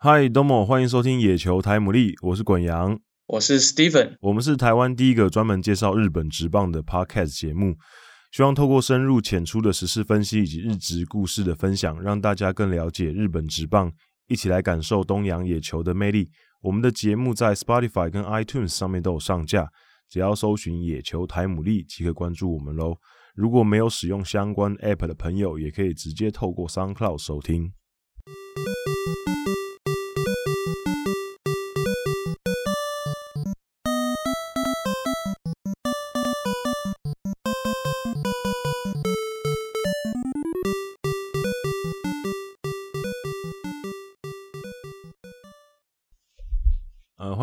嗨，东某，欢迎收听《野球台姆利》，我是滚羊，我是 Steven，我们是台湾第一个专门介绍日本职棒的 Podcast 节目，希望透过深入浅出的时事分析以及日职故事的分享，让大家更了解日本职棒，一起来感受东洋野球的魅力。我们的节目在 Spotify 跟 iTunes 上面都有上架，只要搜寻“野球台姆利”即可关注我们喽。如果没有使用相关 App 的朋友，也可以直接透过 SoundCloud 收听。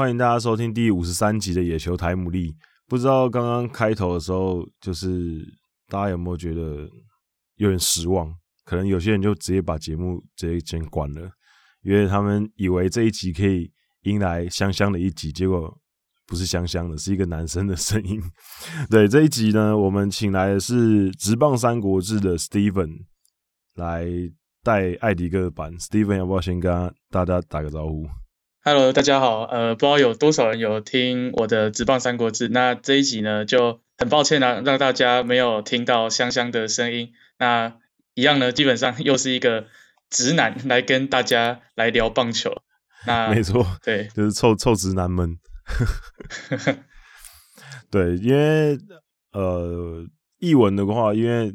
欢迎大家收听第五十三集的野球台姆利。不知道刚刚开头的时候，就是大家有没有觉得有点失望？可能有些人就直接把节目直接先关了，因为他们以为这一集可以迎来香香的一集，结果不是香香的，是一个男生的声音。对，这一集呢，我们请来的是《直棒三国志》的 Steven 来带艾迪哥的版。Steven 要不要先跟大家打个招呼？Hello，大家好。呃，不知道有多少人有听我的《直棒三国志》，那这一集呢，就很抱歉啊，让大家没有听到香香的声音。那一样呢，基本上又是一个直男来跟大家来聊棒球。那 没错，对，就是臭臭直男们。对，因为呃，译文的话，因为。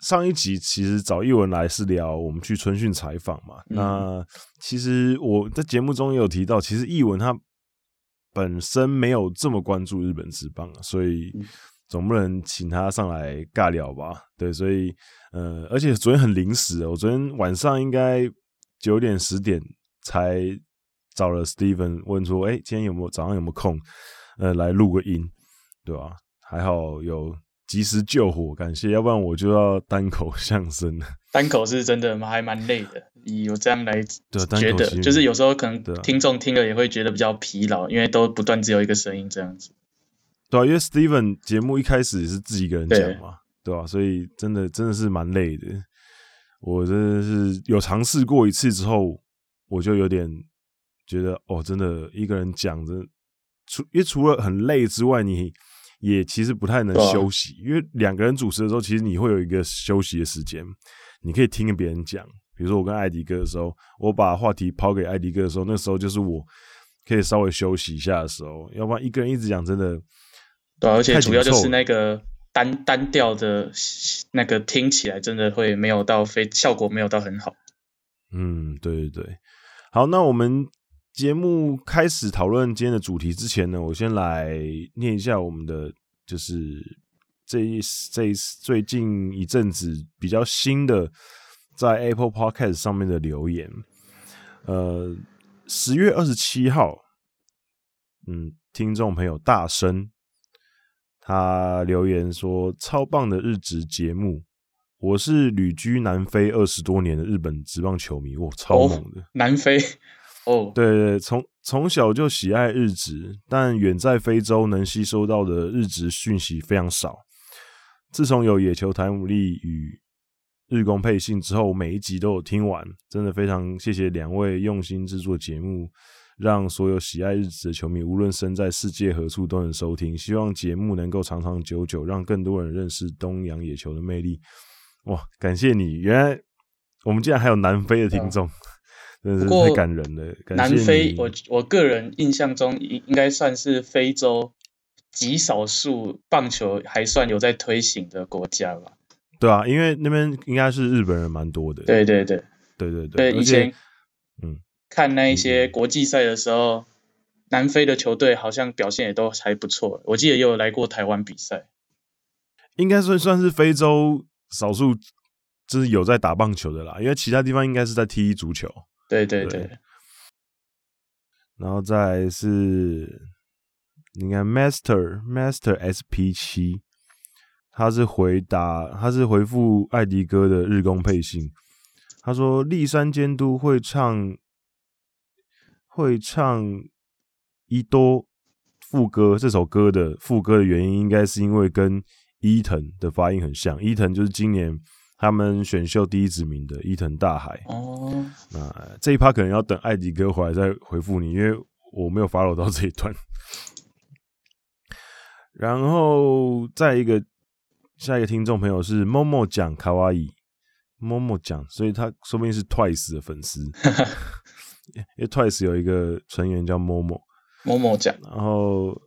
上一集其实找译文来是聊我们去春训采访嘛。嗯、那其实我在节目中也有提到，其实译文他本身没有这么关注日本职棒，所以总不能请他上来尬聊吧？对，所以呃，而且昨天很临时，我昨天晚上应该九点十点才找了 Steven 问说，哎、欸，今天有没有早上有没有空？呃，来录个音，对吧？还好有。及时救火，感谢，要不然我就要单口相声了。单口是真的吗？还蛮累的。以我这样来觉得，就是有时候可能听众听了也会觉得比较疲劳，因为都不断只有一个声音这样子。对啊，因为 Steven 节目一开始也是自己一个人讲嘛，对吧、啊？所以真的真的是蛮累的。我真的是有尝试过一次之后，我就有点觉得哦，真的一个人讲着，除因为除了很累之外，你。也其实不太能休息，啊、因为两个人主持的时候，其实你会有一个休息的时间，你可以听别人讲。比如说我跟艾迪哥的时候，我把话题抛给艾迪哥的时候，那时候就是我可以稍微休息一下的时候。要不然一个人一直讲，真的对、啊，而且主要就是那个单单调的，那个听起来真的会没有到非效果没有到很好。嗯，对对对，好，那我们。节目开始讨论今天的主题之前呢，我先来念一下我们的，就是这一这一最近一阵子比较新的在 Apple Podcast 上面的留言。呃，十月二十七号，嗯，听众朋友大声，他留言说：“超棒的日职节目，我是旅居南非二十多年的日本职棒球迷，我，超猛的，哦，南非。”哦，oh. 对对，从从小就喜爱日职，但远在非洲能吸收到的日职讯息非常少。自从有野球台姆利与日工配信之后，每一集都有听完，真的非常谢谢两位用心制作节目，让所有喜爱日职的球迷，无论身在世界何处都能收听。希望节目能够长长久久，让更多人认识东洋野球的魅力。哇，感谢你！原来我们竟然还有南非的听众。Oh. 真是太感人了！南非，我我个人印象中应应该算是非洲极少数棒球还算有在推行的国家吧？对啊，因为那边应该是日本人蛮多的。对对对对对对。对以前，嗯，看那一些国际赛的时候，嗯、南非的球队好像表现也都还不错。我记得也有来过台湾比赛，应该算算是非洲少数就是有在打棒球的啦，因为其他地方应该是在踢足球。对对对，对，然后再来是，你看 Master Master SP 七，他是回答，他是回复艾迪哥的日工配信，他说立山监督会唱会唱伊多副歌这首歌的副歌的原因，应该是因为跟伊藤的发音很像，伊藤就是今年他们选秀第一指名的伊藤大海。哦，那这一趴可能要等艾迪哥回来再回复你，因为我没有 follow 到这一段。然后再一个下一个听众朋友是 Momo 讲卡哇伊，Momo 讲，所以他说不定是 Twice 的粉丝，因为 Twice 有一个成员叫 Momo，Momo 讲，然后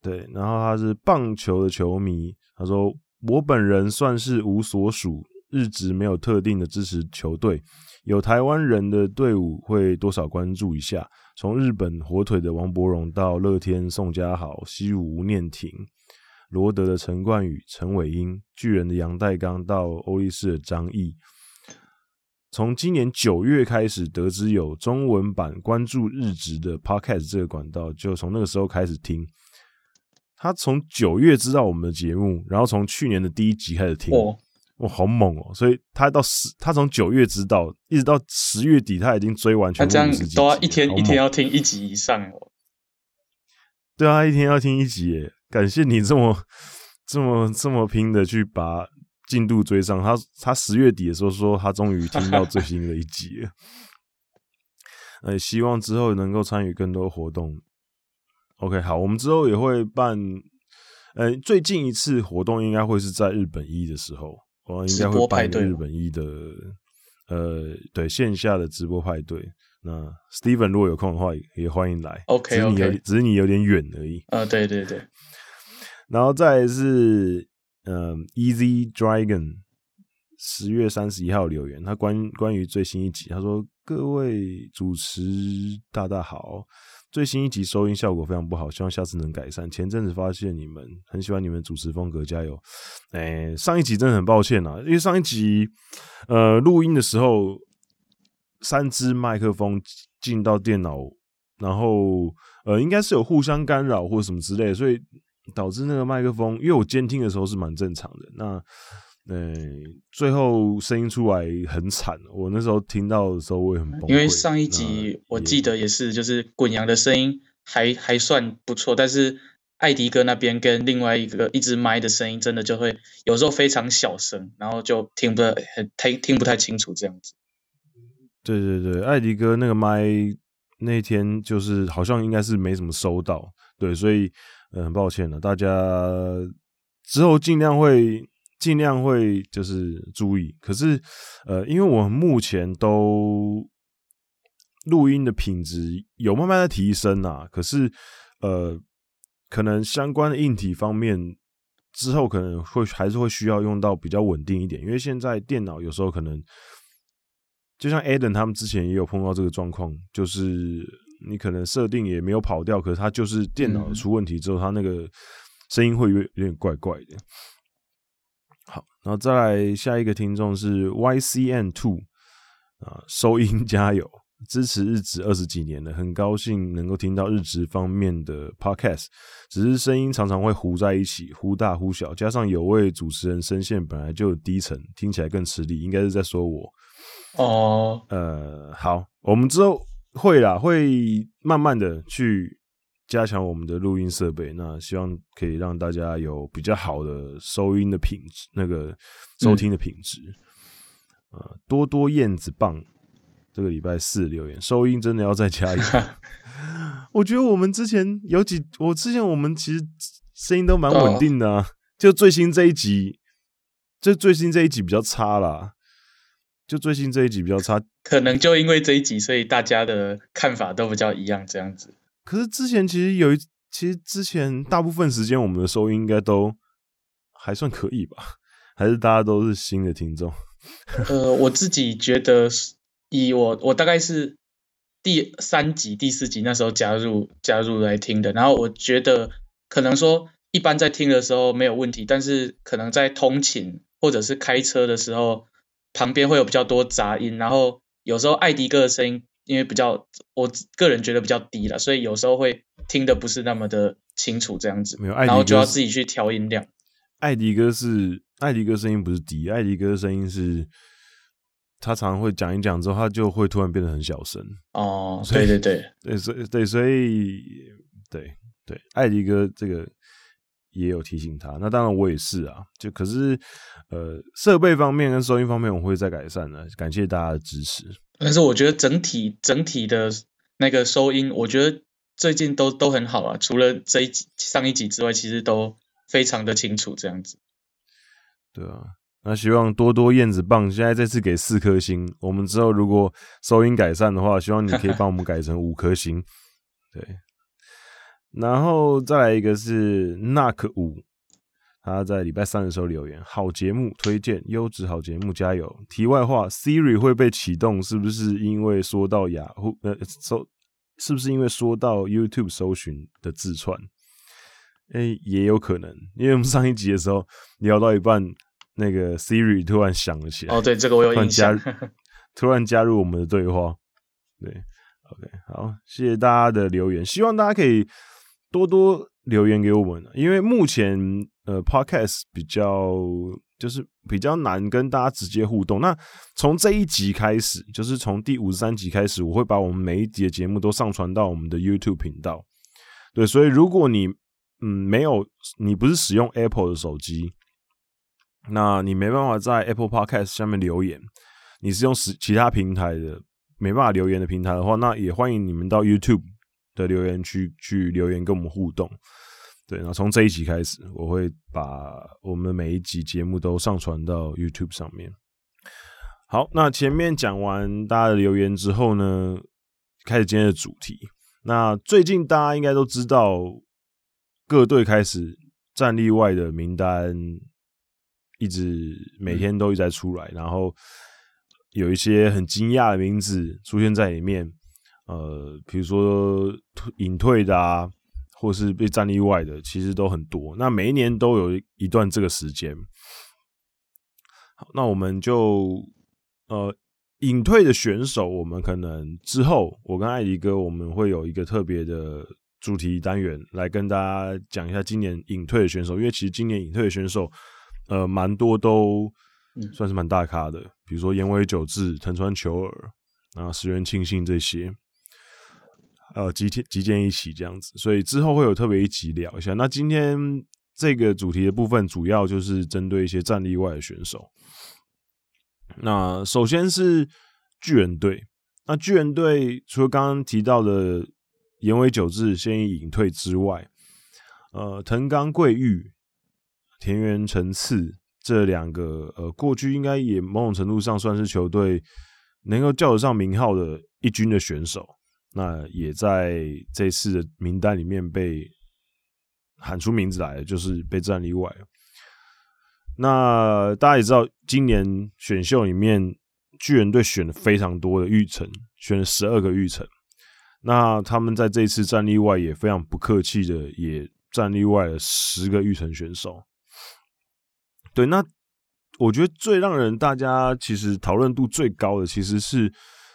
对，然后他是棒球的球迷，他说我本人算是无所属，日职没有特定的支持球队，有台湾人的队伍会多少关注一下。从日本火腿的王柏荣到乐天宋家豪、西武吴念庭、罗德的陈冠宇、陈伟英、巨人的杨代刚到欧力士的张毅，从今年九月开始得知有中文版关注日职的 Podcast 这个管道，就从那个时候开始听。他从九月知道我们的节目，然后从去年的第一集开始听。哇，好猛哦！所以他到十，他从九月知道，一直到十月底，他已经追完全部五十集。都要一天一天要听一集以上哦。对啊，一天要听一集耶！感谢你这么这么这么拼的去把进度追上。他他十月底的时候说，他终于听到最新的一集了。呃，希望之后能够参与更多活动。OK，好，我们之后也会办。呃，最近一次活动应该会是在日本一的时候。我应该会办日本一的，呃，对线下的直播派对。那 Steven 如果有空的话，也欢迎来。OK 只是你有点远而已。啊、呃，对对对。然后再来是，嗯、呃、，Easy Dragon，十月三十一号留言，他关关于最新一集，他说：“各位主持大大好。”最新一集收音效果非常不好，希望下次能改善。前阵子发现你们很喜欢你们主持风格，加油！哎、上一集真的很抱歉啊，因为上一集呃录音的时候，三支麦克风进到电脑，然后呃应该是有互相干扰或者什么之类，所以导致那个麦克风，因为我监听的时候是蛮正常的，那。对，最后声音出来很惨，我那时候听到的时候我也很崩溃。因为上一集我记得也是，就是滚羊的声音还还算不错，但是艾迪哥那边跟另外一个一支麦的声音真的就会有时候非常小声，然后就听不很听听不太清楚这样子。对对对，艾迪哥那个麦那天就是好像应该是没怎么收到，对，所以呃很抱歉了，大家之后尽量会。尽量会就是注意，可是呃，因为我们目前都录音的品质有慢慢的提升啊，可是呃，可能相关的硬体方面之后可能会还是会需要用到比较稳定一点，因为现在电脑有时候可能就像 Adam 他们之前也有碰到这个状况，就是你可能设定也没有跑掉，可是它就是电脑出问题之后，它那个声音会有有点怪怪的。好，然后再来下一个听众是 YCN Two 啊，收音加油，支持日职二十几年了，很高兴能够听到日职方面的 Podcast，只是声音常常会糊在一起，忽大忽小，加上有位主持人声线本来就低沉，听起来更吃力，应该是在说我。哦，呃，好，我们之后会啦，会慢慢的去。加强我们的录音设备，那希望可以让大家有比较好的收音的品质，那个收听的品质。啊、嗯呃，多多燕子棒，这个礼拜四留言，收音真的要再加一下。我觉得我们之前有几，我之前我们其实声音都蛮稳定的、啊哦，就最新这一集，就最新这一集比较差啦，就最新这一集比较差，可能就因为这一集，所以大家的看法都比较一样，这样子。可是之前其实有一，其实之前大部分时间我们的收音应该都还算可以吧？还是大家都是新的听众？呃，我自己觉得，以我我大概是第三集、第四集那时候加入加入来听的，然后我觉得可能说一般在听的时候没有问题，但是可能在通勤或者是开车的时候，旁边会有比较多杂音，然后有时候艾迪哥的声音。因为比较，我个人觉得比较低了，所以有时候会听的不是那么的清楚，这样子。没有，然后就要自己去调音量。艾迪哥是艾迪哥声音不是低，艾迪哥的声音是，他常常会讲一讲之后，他就会突然变得很小声。哦，对对对，对，所以对，所以对对，艾迪哥这个也有提醒他。那当然我也是啊，就可是呃设备方面跟收音方面我会再改善的，感谢大家的支持。但是我觉得整体整体的那个收音，我觉得最近都都很好啊，除了这一集上一集之外，其实都非常的清楚这样子。对啊，那希望多多燕子棒现在这次给四颗星，我们之后如果收音改善的话，希望你可以帮我们改成五颗星。对。然后再来一个是 Knock 五，他在礼拜三的时候留言，好节目推荐，优质好节目加油。题外话，Siri 会被启动，是不是因为说到雅虎呃搜，是不是因为说到 YouTube 搜寻的自串？诶，也有可能，因为我们上一集的时候聊到一半，那个 Siri 突然响了起来。哦，对，这个我有印象。突然加，突然加入我们的对话。对，OK，好，谢谢大家的留言，希望大家可以。多多留言给我们，因为目前呃，Podcast 比较就是比较难跟大家直接互动。那从这一集开始，就是从第五十三集开始，我会把我们每一集的节目都上传到我们的 YouTube 频道。对，所以如果你嗯没有，你不是使用 Apple 的手机，那你没办法在 Apple Podcast 下面留言。你是用其其他平台的没办法留言的平台的话，那也欢迎你们到 YouTube。的留言区去留言跟我们互动，对，然后从这一集开始，我会把我们每一集节目都上传到 YouTube 上面。好，那前面讲完大家的留言之后呢，开始今天的主题。那最近大家应该都知道，各队开始战力外的名单一直每天都一直在出来，然后有一些很惊讶的名字出现在里面。呃，比如说隐退的啊，或是被战例外的，其实都很多。那每一年都有一段这个时间。好，那我们就呃隐退的选手，我们可能之后我跟艾迪哥我们会有一个特别的主题单元来跟大家讲一下今年隐退的选手，因为其实今年隐退的选手呃蛮多都算是蛮大咖的，比如说岩尾久志、藤川球儿啊、石原庆幸这些。呃，集天集建一起这样子，所以之后会有特别一集聊一下。那今天这个主题的部分，主要就是针对一些战力外的选手。那首先是巨人队，那巨人队除了刚刚提到的岩尾久志现役隐退之外，呃，藤冈贵玉、田园诚次这两个，呃，过去应该也某种程度上算是球队能够叫得上名号的一军的选手。那也在这次的名单里面被喊出名字来了，就是被战例外。那大家也知道，今年选秀里面巨人队选了非常多的育成，选了十二个育成。那他们在这次战例外也非常不客气的，也战例外了十个育成选手。对，那我觉得最让人大家其实讨论度最高的，其实是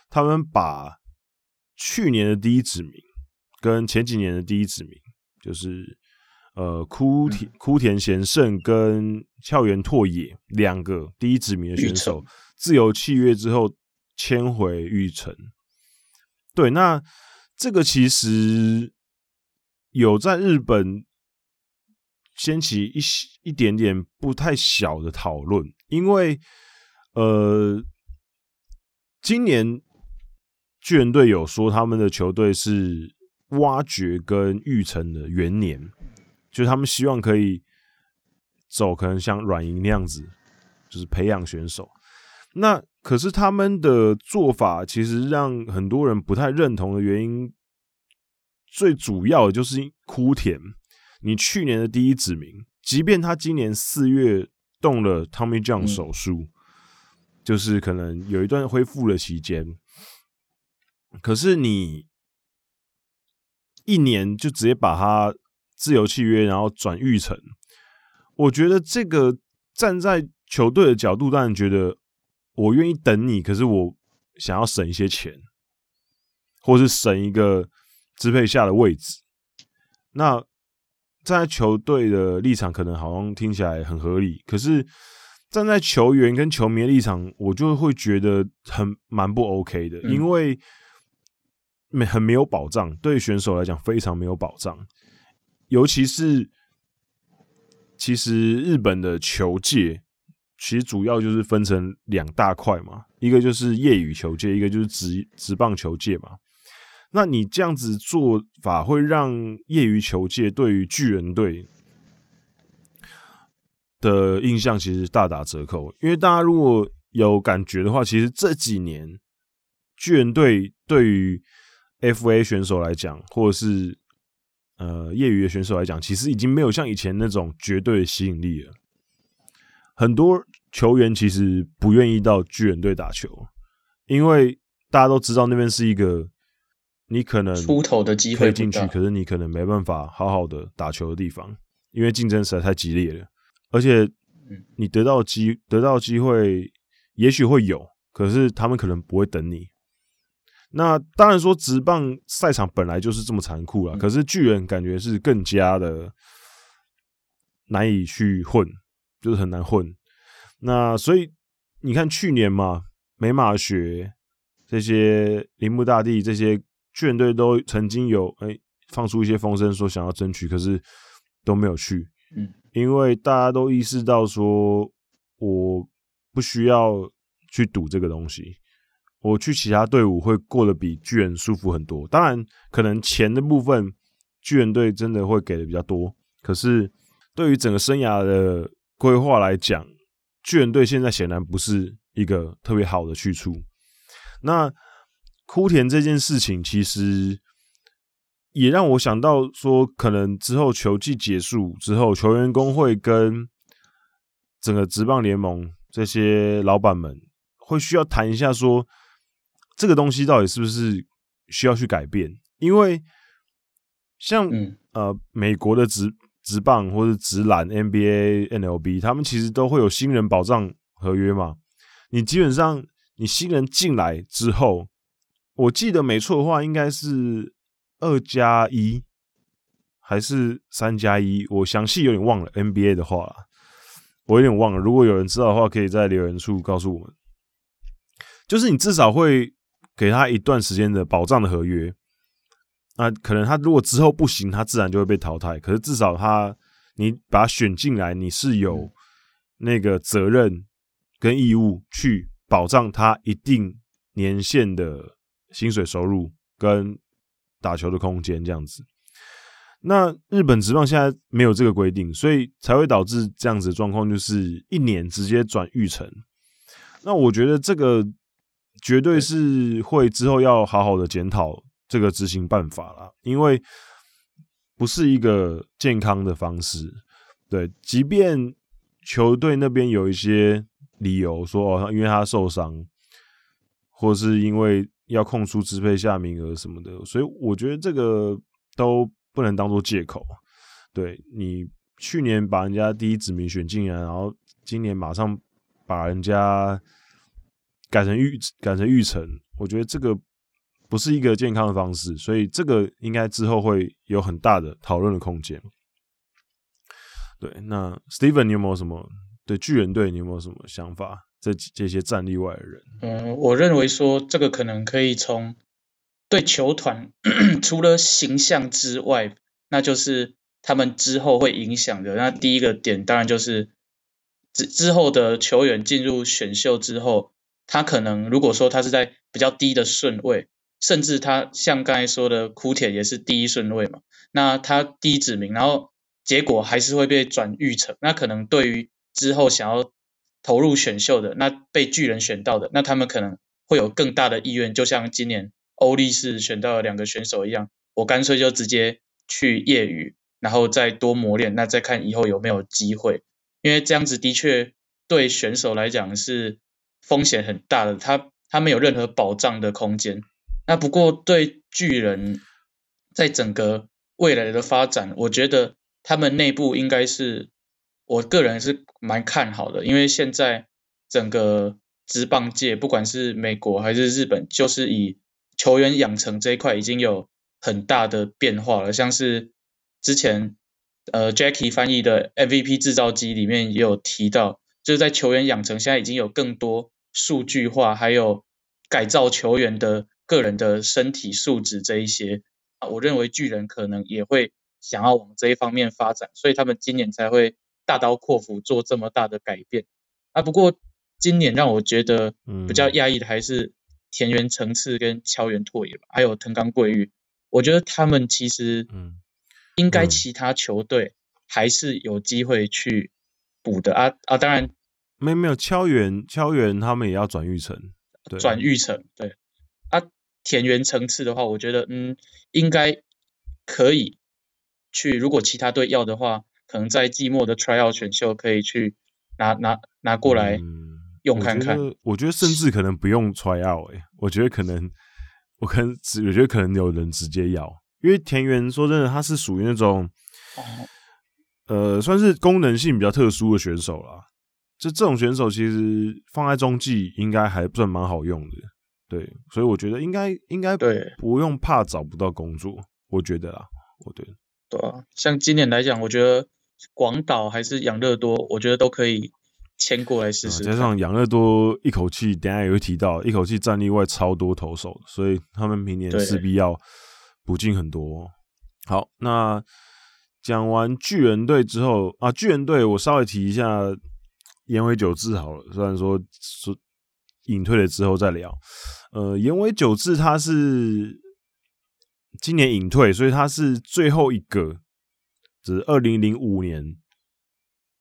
他们把。去年的第一指名跟前几年的第一指名，就是呃，枯田枯田贤胜跟校园拓也两个第一指名的选手，自由契约之后迁回玉城。对，那这个其实有在日本掀起一一点点不太小的讨论，因为呃，今年。巨人队有说他们的球队是挖掘跟育成的元年，就是他们希望可以走可能像软银那样子，就是培养选手。那可是他们的做法其实让很多人不太认同的原因，最主要的就是枯田。你去年的第一指名，即便他今年四月动了 Tommy John 手术，就是可能有一段恢复的期间。可是你一年就直接把他自由契约，然后转育成，我觉得这个站在球队的角度，当然觉得我愿意等你，可是我想要省一些钱，或是省一个支配下的位置。那站在球队的立场，可能好像听起来很合理，可是站在球员跟球迷的立场，我就会觉得很蛮不 OK 的，因为。没很没有保障，对选手来讲非常没有保障，尤其是其实日本的球界其实主要就是分成两大块嘛，一个就是业余球界，一个就是职职棒球界嘛。那你这样子做法会让业余球界对于巨人队的印象其实大打折扣，因为大家如果有感觉的话，其实这几年巨人队对于 FA 选手来讲，或者是呃业余的选手来讲，其实已经没有像以前那种绝对的吸引力了。很多球员其实不愿意到巨人队打球，因为大家都知道那边是一个你可能出头的机会进去，可是你可能没办法好好的打球的地方，因为竞争实在太激烈了。而且，你得到机得到机会，也许会有，可是他们可能不会等你。那当然说，直棒赛场本来就是这么残酷了。可是巨人感觉是更加的难以去混，就是很难混。那所以你看，去年嘛，美马学这些铃木大地这些巨人队都曾经有哎、欸、放出一些风声说想要争取，可是都没有去。嗯。因为大家都意识到说，我不需要去赌这个东西，我去其他队伍会过得比巨人舒服很多。当然，可能钱的部分，巨人队真的会给的比较多。可是，对于整个生涯的规划来讲，巨人队现在显然不是一个特别好的去处。那枯田这件事情，其实。也让我想到说，可能之后球季结束之后，球员工会跟整个职棒联盟这些老板们会需要谈一下，说这个东西到底是不是需要去改变？因为像呃美国的职职棒或者职篮 NBA、NLB，他们其实都会有新人保障合约嘛。你基本上你新人进来之后，我记得没错的话，应该是。二加一还是三加一？我详细有点忘了 NBA 的话，我有点忘了。如果有人知道的话，可以在留言处告诉我们。就是你至少会给他一段时间的保障的合约。那可能他如果之后不行，他自然就会被淘汰。可是至少他你把他选进来，你是有那个责任跟义务去保障他一定年限的薪水收入跟。打球的空间这样子，那日本职棒现在没有这个规定，所以才会导致这样子的状况，就是一年直接转育成。那我觉得这个绝对是会之后要好好的检讨这个执行办法啦，因为不是一个健康的方式。对，即便球队那边有一些理由说哦，因为他受伤，或是因为。要空出支配下名额什么的，所以我觉得这个都不能当做借口。对，你去年把人家第一指名选进来，然后今年马上把人家改成育改成育成，我觉得这个不是一个健康的方式，所以这个应该之后会有很大的讨论的空间。对，那 Steven，你有没有什么对巨人队你有没有什么想法？这这些战力外的人，嗯，我认为说这个可能可以从对球团 除了形象之外，那就是他们之后会影响的。那第一个点当然就是之之后的球员进入选秀之后，他可能如果说他是在比较低的顺位，甚至他像刚才说的枯铁也是第一顺位嘛，那他第一指名，然后结果还是会被转育成，那可能对于之后想要。投入选秀的，那被巨人选到的，那他们可能会有更大的意愿，就像今年欧力士选到了两个选手一样，我干脆就直接去业余，然后再多磨练，那再看以后有没有机会。因为这样子的确对选手来讲是风险很大的，他他没有任何保障的空间。那不过对巨人在整个未来的发展，我觉得他们内部应该是。我个人是蛮看好的，因为现在整个职棒界，不管是美国还是日本，就是以球员养成这一块已经有很大的变化了。像是之前呃 Jackie 翻译的 MVP 制造机里面也有提到，就是在球员养成现在已经有更多数据化，还有改造球员的个人的身体素质这一些啊，我认为巨人可能也会想要往这一方面发展，所以他们今年才会。大刀阔斧做这么大的改变啊。不过今年让我觉得比较讶异的还是田园层次跟桥原拓也吧，还有藤冈贵裕，我觉得他们其实应该其他球队还是有机会去补的啊啊！当然没有没有桥原桥原他们也要转育成，转育成对啊。田园层次的话，我觉得嗯应该可以去，如果其他队要的话，可能在季末的 tryout 选秀可以去拿拿拿过来用看看。嗯、我，觉我觉得甚至可能不用 tryout 哎、欸，我觉得可能我可能只我觉得可能有人直接要，因为田园说真的，他是属于那种、哦、呃算是功能性比较特殊的选手啦。就这种选手其实放在中继应该还算蛮好用的。对，所以我觉得应该应该对，不用怕找不到工作，我觉得啦，我对对啊，像今年来讲，我觉得广岛还是养乐多，我觉得都可以签过来试试。加上养乐多一口气，等下也会提到，一口气战力外超多投手，所以他们明年势必要补进很多。好，那讲完巨人队之后啊，巨人队我稍微提一下岩尾久志好了，虽然说说隐退了之后再聊。呃，岩尾久志他是今年隐退，所以他是最后一个，就是二零零五年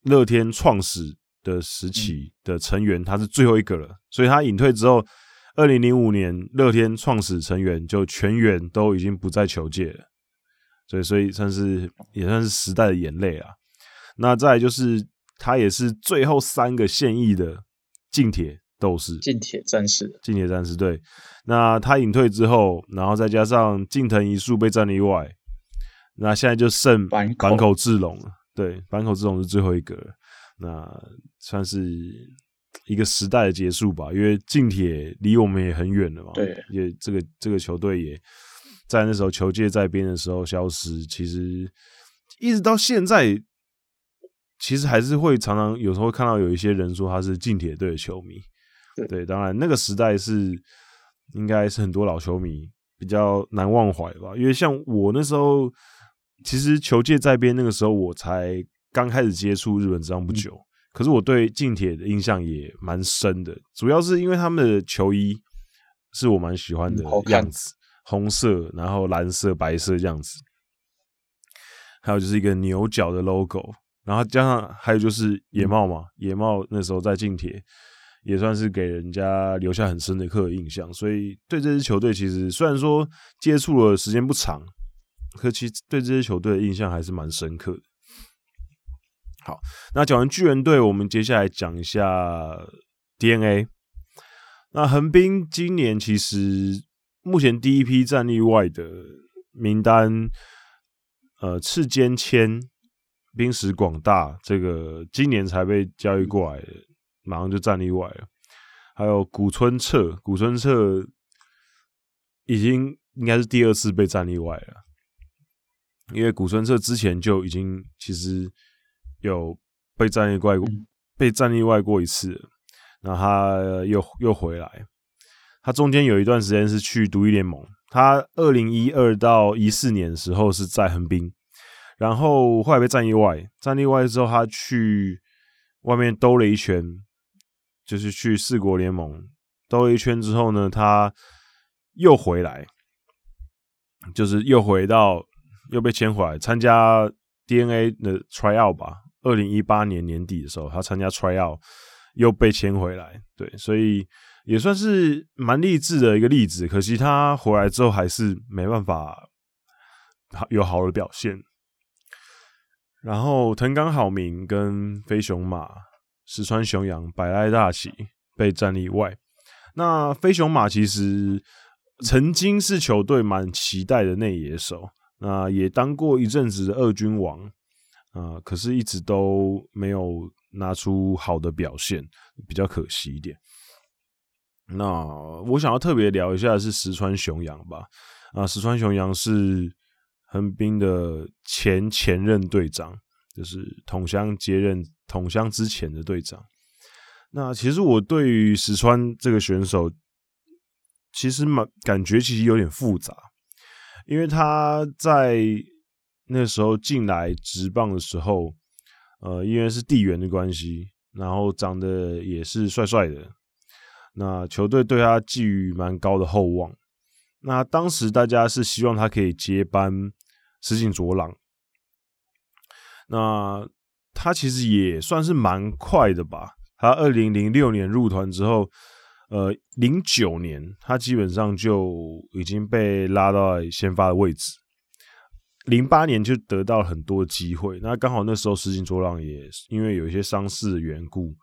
乐天创始的时期的成员，他是最后一个了。所以他隐退之后，二零零五年乐天创始成员就全员都已经不在球界了，所以所以算是也算是时代的眼泪啊。那再来就是他也是最后三个现役的近铁。斗士，近铁战士，近铁战士对。那他隐退之后，然后再加上近藤一树被战力外，那现在就剩坂口智隆了。对，坂口智隆是最后一个，那算是一个时代的结束吧。因为近铁离我们也很远了嘛，对，也这个这个球队也在那时候球界在编的时候消失。其实一直到现在，其实还是会常常有时候看到有一些人说他是近铁队的球迷。对，当然那个时代是应该是很多老球迷比较难忘怀吧，因为像我那时候，其实球界在编那个时候，我才刚开始接触日本职棒不久，嗯、可是我对近铁的印象也蛮深的，主要是因为他们的球衣是我蛮喜欢的样子，红色，然后蓝色、白色这样子，还有就是一个牛角的 logo，然后加上还有就是野茂嘛，嗯、野茂那时候在近铁。也算是给人家留下很深的刻印象，所以对这支球队其实虽然说接触了时间不长，可其实对这支球队的印象还是蛮深刻的。好，那讲完巨人队，我们接下来讲一下 DNA。那横滨今年其实目前第一批战力外的名单，呃，赤间谦、滨石广大，这个今年才被交易过来的。马上就战例外了，还有古村彻，古村彻已经应该是第二次被战例外了，因为古村彻之前就已经其实有被战力外过，被战例外过一次了，那他又又回来，他中间有一段时间是去独立联盟，他二零一二到一四年的时候是在横滨，然后后来被战意外，战意外之后他去外面兜了一圈。就是去四国联盟兜了一圈之后呢，他又回来，就是又回到又被签回来参加 DNA 的 tryout 吧。二零一八年年底的时候，他参加 tryout 又被签回来，对，所以也算是蛮励志的一个例子。可惜他回来之后还是没办法有好的表现。然后藤冈浩明跟飞熊马。石川雄洋、百濑大喜被战力外。那飞熊马其实曾经是球队蛮期待的内野手，那也当过一阵子的二军王啊、可是一直都没有拿出好的表现，比较可惜一点。那我想要特别聊一下是石川雄洋吧。啊，石川雄洋是横滨的前前任队长。就是桐乡接任桐乡之前的队长。那其实我对于石川这个选手，其实蛮感觉其实有点复杂，因为他在那时候进来职棒的时候，呃，因为是地缘的关系，然后长得也是帅帅的，那球队对他寄予蛮高的厚望。那当时大家是希望他可以接班石井卓朗，那他其实也算是蛮快的吧。他二零零六年入团之后，呃，零九年他基本上就已经被拉到先发的位置。零八年就得到很多机会，那刚好那时候石井卓朗也因为有一些伤势的缘故，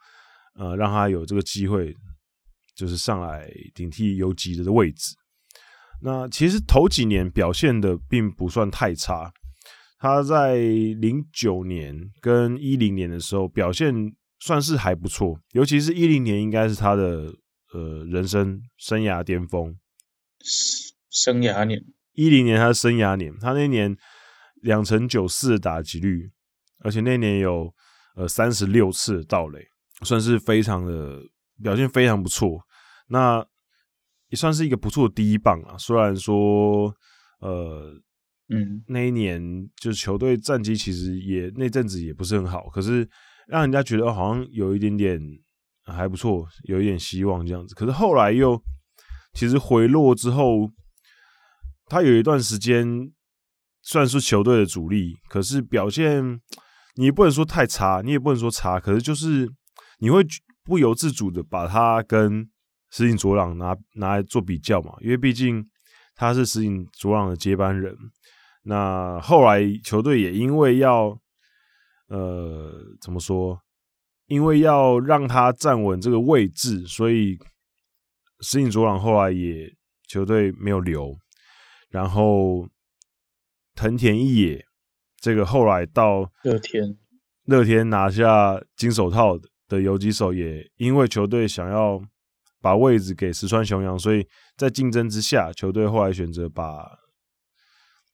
呃，让他有这个机会，就是上来顶替游击的位置。那其实头几年表现的并不算太差，他在零九年跟一零年的时候表现算是还不错，尤其是一零年应该是他的呃人生生涯巅峰，生涯年。一零年他的生涯年，他那年两成九四的打击率，而且那年有呃三十六次的盗垒，算是非常的表现非常不错。那也算是一个不错的第一棒啊。虽然说呃嗯那一年就是球队战绩其实也那阵子也不是很好，可是让人家觉得好像有一点点还不错，有一点希望这样子。可是后来又其实回落之后。他有一段时间算是球队的主力，可是表现你也不能说太差，你也不能说差，可是就是你会不由自主的把他跟石井卓朗拿拿来做比较嘛，因为毕竟他是石井卓朗的接班人。那后来球队也因为要呃怎么说，因为要让他站稳这个位置，所以石井卓朗后来也球队没有留。然后藤田一野，这个后来到乐天，乐天拿下金手套的游击手，也因为球队想要把位置给石川雄洋，所以在竞争之下，球队后来选择把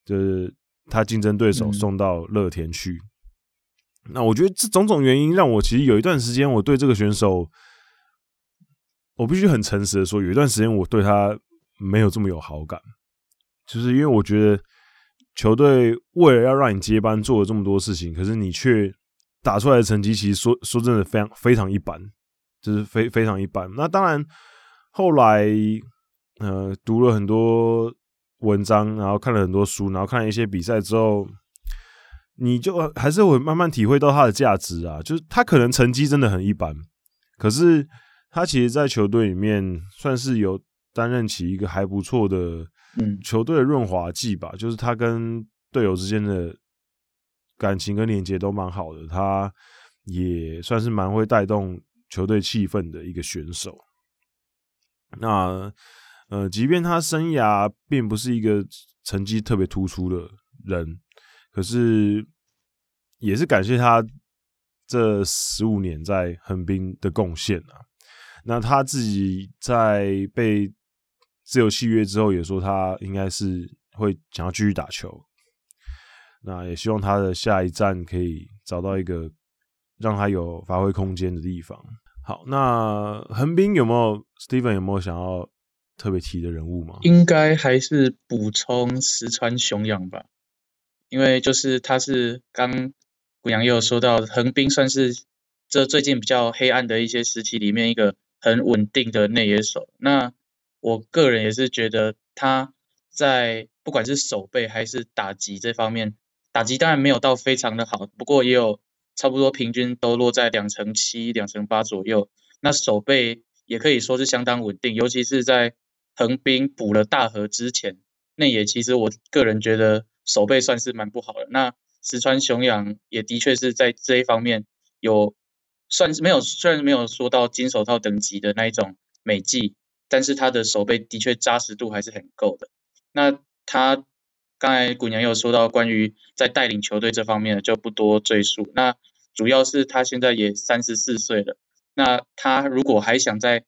就是他竞争对手送到乐天去。嗯。那我觉得这种种原因让我其实有一段时间我对这个选手，我必须很诚实的说，有一段时间我对他没有这么有好感。就是因为我觉得球队为了要让你接班做了这么多事情，可是你却打出来的成绩其实说说真的非常非常一般，就是非非常一般。那当然后来呃读了很多文章，然后看了很多书，然后看了一些比赛之后，你就还是会慢慢体会到他的价值啊。就是他可能成绩真的很一般，可是他其实，在球队里面算是有担任起一个还不错的。嗯，球队的润滑剂吧，就是他跟队友之间的感情跟连接都蛮好的，他也算是蛮会带动球队气氛的一个选手。那呃，即便他生涯并不是一个成绩特别突出的人，可是也是感谢他这十五年在横滨的贡献啊。那他自己在被自由契约之后，也说他应该是会想要继续打球。那也希望他的下一站可以找到一个让他有发挥空间的地方。好，那横滨有没有 Steven 有没有想要特别提的人物吗？应该还是补充石川雄洋吧，因为就是他是刚古阳也有说到，横滨算是这最近比较黑暗的一些时期里面一个很稳定的内野手。那我个人也是觉得他在不管是守备还是打击这方面，打击当然没有到非常的好，不过也有差不多平均都落在两成七、两成八左右。那守备也可以说是相当稳定，尤其是在横滨补了大和之前，内野其实我个人觉得守备算是蛮不好的。那石川雄洋也的确是在这一方面有算是没有，虽然没有说到金手套等级的那一种美技。但是他的守备的确扎实度还是很够的。那他刚才古娘有说到关于在带领球队这方面的，就不多赘述。那主要是他现在也三十四岁了。那他如果还想再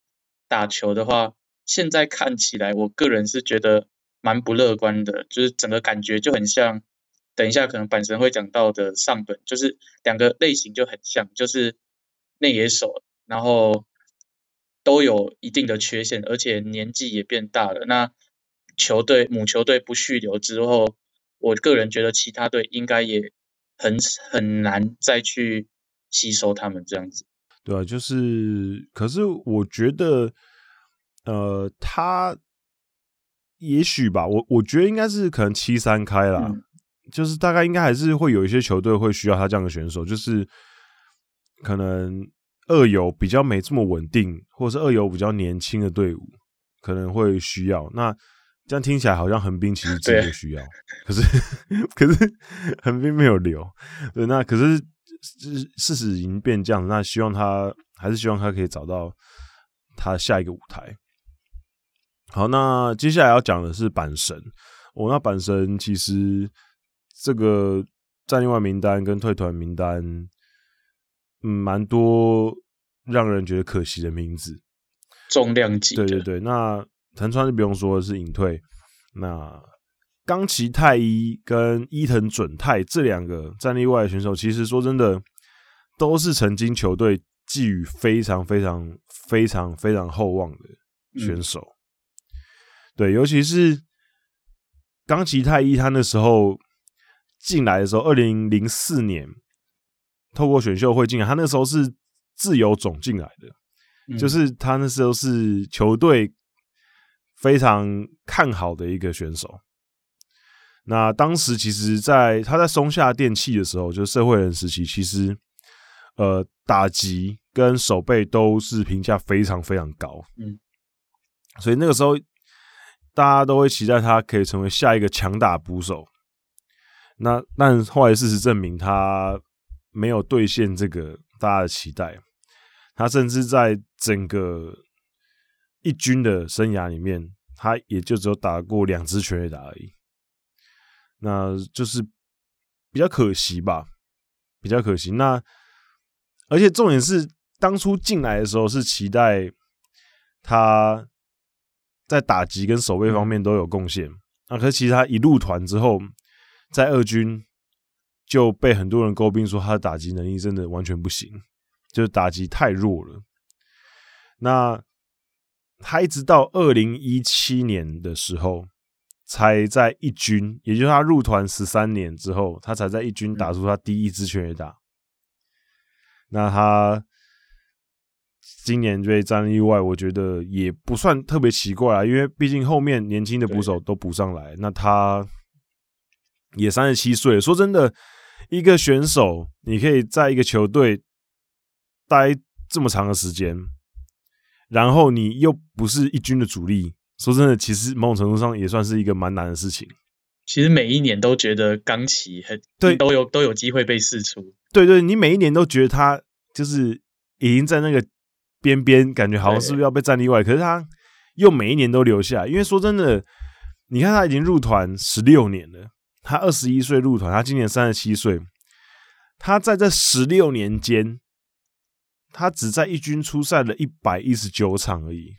打球的话，现在看起来，我个人是觉得蛮不乐观的。就是整个感觉就很像，等一下可能阪神会讲到的上本，就是两个类型就很像，就是内野手，然后。都有一定的缺陷，而且年纪也变大了。那球队母球队不续留之后，我个人觉得其他队应该也很很难再去吸收他们这样子。对啊，就是，可是我觉得，呃，他也许吧，我我觉得应该是可能七三开啦，嗯、就是大概应该还是会有一些球队会需要他这样的选手，就是可能二游比较没这么稳定，或者是二游比较年轻的队伍可能会需要。那这样听起来好像横滨其实 真的需要，可是可是横滨没有留，对，那可是。事实已经变这样，那希望他还是希望他可以找到他下一个舞台。好，那接下来要讲的是阪神。哦，那阪神其实这个战力外名单跟退团名单，嗯，蛮多让人觉得可惜的名字。重量级，对对对。那藤川就不用说是隐退。那冈崎太一跟伊藤准太这两个战力外的选手，其实说真的，都是曾经球队寄予非常非常非常非常厚望的选手。嗯、对，尤其是冈崎太一，他那时候进来的时候，二零零四年透过选秀会进来，他那时候是自由总进来的，嗯、就是他那时候是球队非常看好的一个选手。那当时其实，在他在松下电器的时候，就是社会人时期，其实呃打击跟守备都是评价非常非常高，嗯，所以那个时候大家都会期待他可以成为下一个强打捕手。那但后来事实证明，他没有兑现这个大家的期待。他甚至在整个一军的生涯里面，他也就只有打过两支全垒打而已。那就是比较可惜吧，比较可惜。那而且重点是，当初进来的时候是期待他在打击跟守备方面都有贡献。那可是其实他一入团之后，在二军就被很多人诟病说他的打击能力真的完全不行，就是打击太弱了。那他一直到二零一七年的时候。才在一军，也就是他入团十三年之后，他才在一军打出他第一支全垒打。那他今年被战意外，我觉得也不算特别奇怪啊，因为毕竟后面年轻的捕手都补上来，那他也三十七岁。说真的，一个选手你可以在一个球队待这么长的时间，然后你又不是一军的主力。说真的，其实某种程度上也算是一个蛮难的事情。其实每一年都觉得冈崎很对，都有都有机会被试出。对，对对，你每一年都觉得他就是已经在那个边边，感觉好像是不是要被战例外？可是他又每一年都留下。因为说真的，你看他已经入团十六年了，他二十一岁入团，他今年三十七岁，他在这十六年间，他只在一军出赛了一百一十九场而已。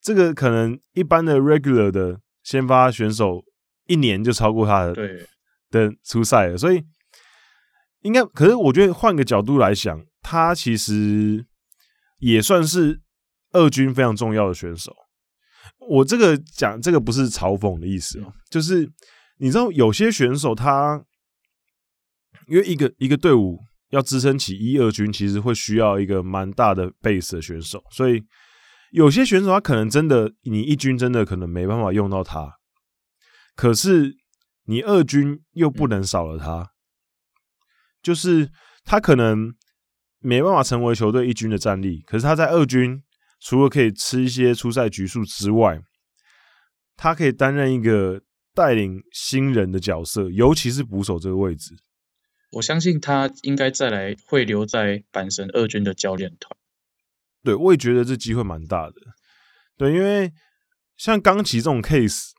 这个可能一般的 regular 的先发选手一年就超过他的对的出赛了，所以应该。可是我觉得换个角度来想，他其实也算是二军非常重要的选手。我这个讲这个不是嘲讽的意思哦，就是你知道有些选手他因为一个一个队伍要支撑起一二军，其实会需要一个蛮大的 base 的选手，所以。有些选手他可能真的，你一军真的可能没办法用到他，可是你二军又不能少了他，就是他可能没办法成为球队一军的战力，可是他在二军除了可以吃一些出赛局数之外，他可以担任一个带领新人的角色，尤其是捕手这个位置。我相信他应该再来会留在阪神二军的教练团。对，我也觉得这机会蛮大的。对，因为像冈崎这种 case，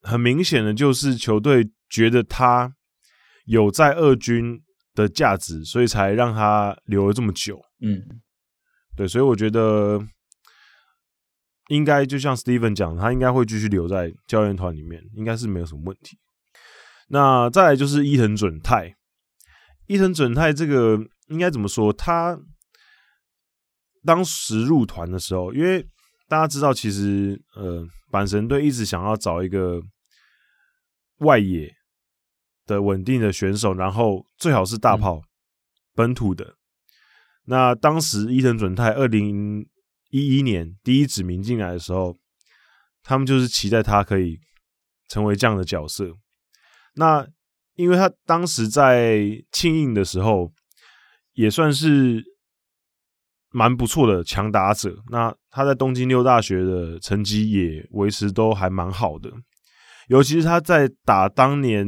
很明显的就是球队觉得他有在二军的价值，所以才让他留了这么久。嗯，对，所以我觉得应该就像 Steven 讲，他应该会继续留在教练团里面，应该是没有什么问题。那再来就是伊藤准太，伊藤准太这个应该怎么说？他当时入团的时候，因为大家知道，其实呃，阪神队一直想要找一个外野的稳定的选手，然后最好是大炮，本土的。那当时伊藤准太二零一一年第一指名进来的时候，他们就是期待他可以成为这样的角色。那因为他当时在庆应的时候，也算是蛮不错的强打者。那他在东京六大学的成绩也维持都还蛮好的，尤其是他在打当年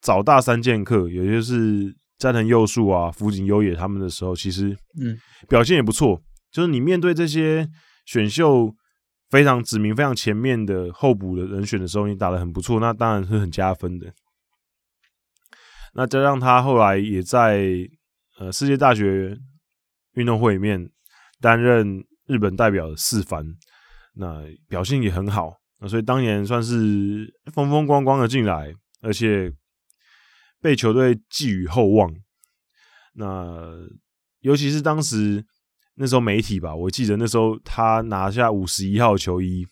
早大三剑客，也就是斋藤佑树啊、福井优也他们的时候，其实嗯表现也不错。就是你面对这些选秀非常指名、非常前面的候补的人选的时候，你打的很不错，那当然是很加分的。那加上他后来也在呃世界大学运动会里面担任日本代表的四番，那表现也很好，那所以当年算是风风光光的进来，而且被球队寄予厚望。那尤其是当时那时候媒体吧，我记得那时候他拿下五十一号球衣，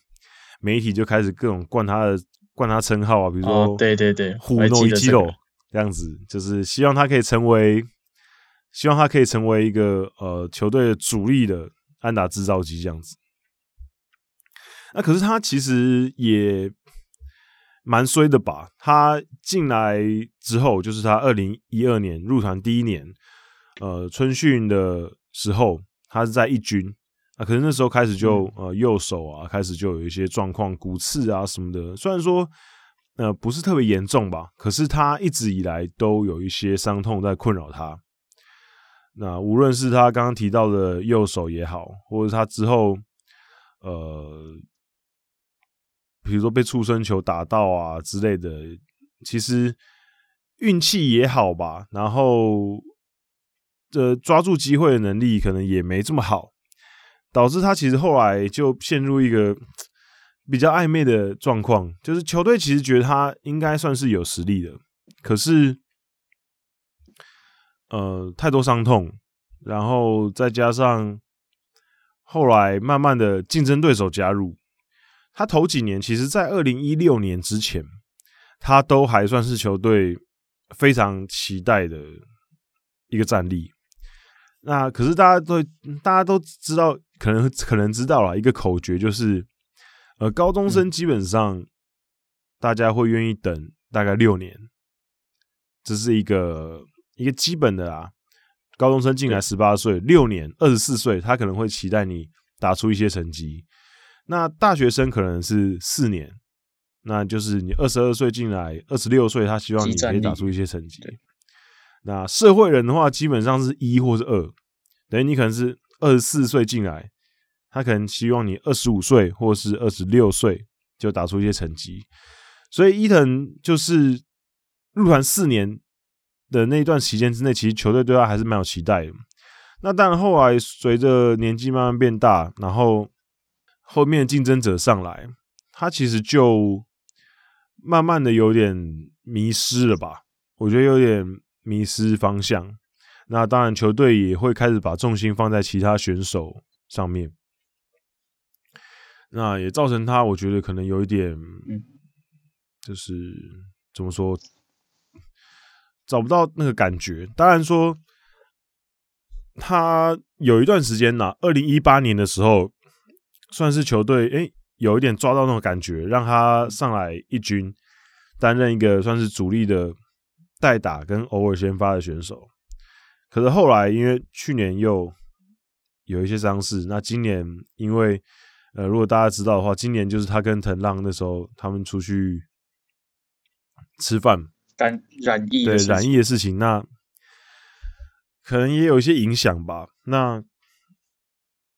媒体就开始各种冠他的冠他称号啊，比如说、哦、对对对，虎诺一肌肉。这样子就是希望他可以成为，希望他可以成为一个呃球队的主力的安打制造机这样子。那可是他其实也蛮衰的吧？他进来之后，就是他二零一二年入团第一年，呃，春训的时候，他是在一军啊。可是那时候开始就呃右手啊，开始就有一些状况，骨刺啊什么的。虽然说。呃，不是特别严重吧？可是他一直以来都有一些伤痛在困扰他。那无论是他刚刚提到的右手也好，或者他之后，呃，比如说被触身球打到啊之类的，其实运气也好吧。然后，呃，抓住机会的能力可能也没这么好，导致他其实后来就陷入一个。比较暧昧的状况，就是球队其实觉得他应该算是有实力的，可是，呃，太多伤痛，然后再加上后来慢慢的竞争对手加入，他头几年其实，在二零一六年之前，他都还算是球队非常期待的一个战力。那可是大家都大家都知道，可能可能知道了一个口诀就是。呃，高中生基本上大家会愿意等大概六年，这是一个一个基本的啊。高中生进来十八岁，六年二十四岁，他可能会期待你打出一些成绩。那大学生可能是四年，那就是你二十二岁进来，二十六岁，他希望你可以打出一些成绩。那社会人的话，基本上是一或是二，等于你可能是二十四岁进来。他可能希望你二十五岁或是二十六岁就打出一些成绩，所以伊藤就是入团四年的那一段时间之内，其实球队对他还是蛮有期待的。那当然，后来随着年纪慢慢变大，然后后面竞争者上来，他其实就慢慢的有点迷失了吧？我觉得有点迷失方向。那当然，球队也会开始把重心放在其他选手上面。那也造成他，我觉得可能有一点，就是怎么说，找不到那个感觉。当然说，他有一段时间呢，二零一八年的时候，算是球队诶有一点抓到那种感觉，让他上来一军，担任一个算是主力的代打跟偶尔先发的选手。可是后来因为去年又有一些伤势，那今年因为呃，如果大家知道的话，今年就是他跟藤浪那时候他们出去吃饭，染染疫对染疫的事情，那可能也有一些影响吧。那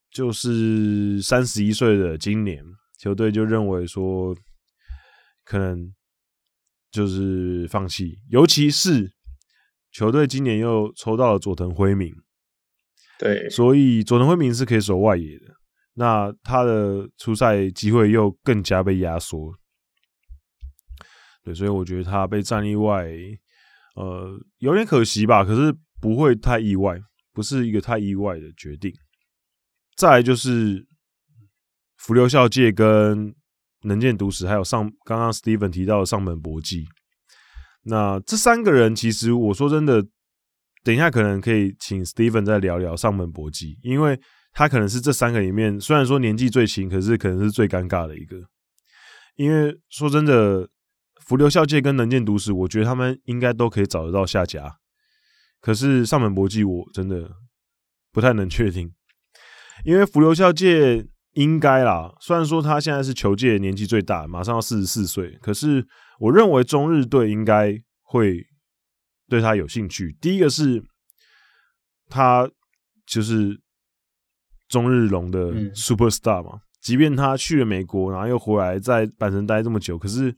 就是三十一岁的今年，球队就认为说，可能就是放弃，尤其是球队今年又抽到了佐藤辉明，对，所以佐藤辉明是可以守外野的。那他的出赛机会又更加被压缩，对，所以我觉得他被战力外，呃，有点可惜吧。可是不会太意外，不是一个太意外的决定。再来就是福留孝介跟能见笃史，还有上刚刚 Steven 提到的上本博纪。那这三个人，其实我说真的，等一下可能可以请 Steven 再聊聊上本博纪，因为他可能是这三个里面虽然说年纪最轻，可是可能是最尴尬的一个。因为说真的，福流孝介跟能见笃史，我觉得他们应该都可以找得到下家。可是上门搏击，我真的不太能确定，因为福流孝介应该啦，虽然说他现在是球界年纪最大，马上要四十四岁，可是我认为中日队应该会对他有兴趣。第一个是，他就是中日龙的 super star 嘛。即便他去了美国，然后又回来在阪神待这么久，可是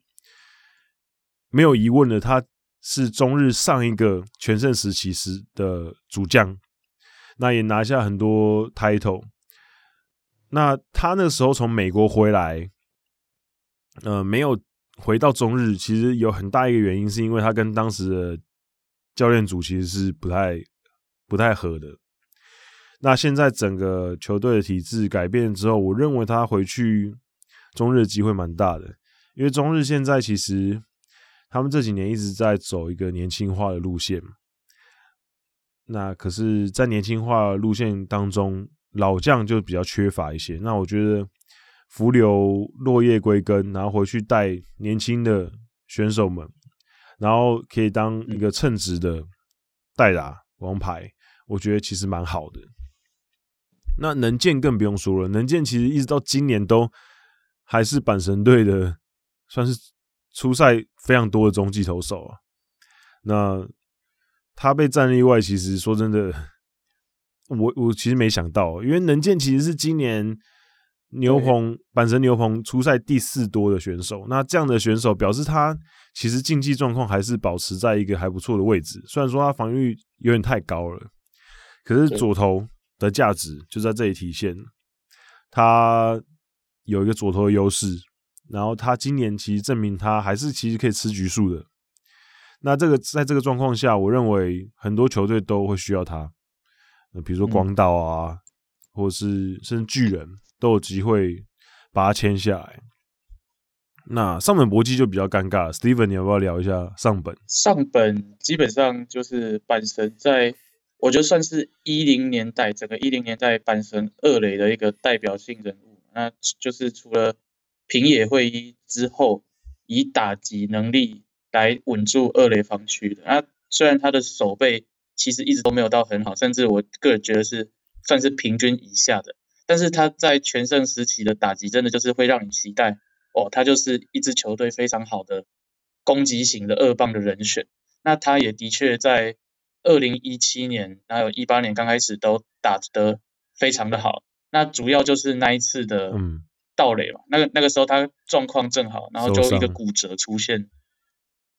没有疑问的，他是中日上一个全盛时期时的主将，那也拿下很多 title。那他那时候从美国回来，呃，没有回到中日，其实有很大一个原因，是因为他跟当时的教练组其实是不太不太合的。那现在整个球队的体制改变之后，我认为他回去中日的机会蛮大的，因为中日现在其实他们这几年一直在走一个年轻化的路线。那可是，在年轻化路线当中，老将就比较缺乏一些。那我觉得浮流落叶归根，然后回去带年轻的选手们，然后可以当一个称职的代打王牌，我觉得其实蛮好的。那能见更不用说了，能见其实一直到今年都还是阪神队的，算是出赛非常多的中继投手啊。那他被战力外，其实说真的，我我其实没想到，因为能见其实是今年牛棚阪神牛棚出赛第四多的选手。那这样的选手表示他其实竞技状况还是保持在一个还不错的位置，虽然说他防御有点太高了，可是左投。的价值就在这里体现，他有一个左投的优势，然后他今年其实证明他还是其实可以吃局数的。那这个在这个状况下，我认为很多球队都会需要他，比如说广岛啊，嗯、或者是甚至巨人都有机会把他签下来。那上本搏击就比较尴尬，Steven，你要不要聊一下上本？上本基本上就是阪神在。我觉得算是一零年代整个一零年代阪神二垒的一个代表性人物，那就是除了平野会一之后，以打击能力来稳住二垒防区的。那虽然他的守备其实一直都没有到很好，甚至我个人觉得是算是平均以下的，但是他在全盛时期的打击真的就是会让你期待哦，他就是一支球队非常好的攻击型的二棒的人选。那他也的确在。二零一七年还有一八年刚开始都打得非常的好，那主要就是那一次的盗垒嘛，那个那个时候他状况正好，然后就一个骨折出现，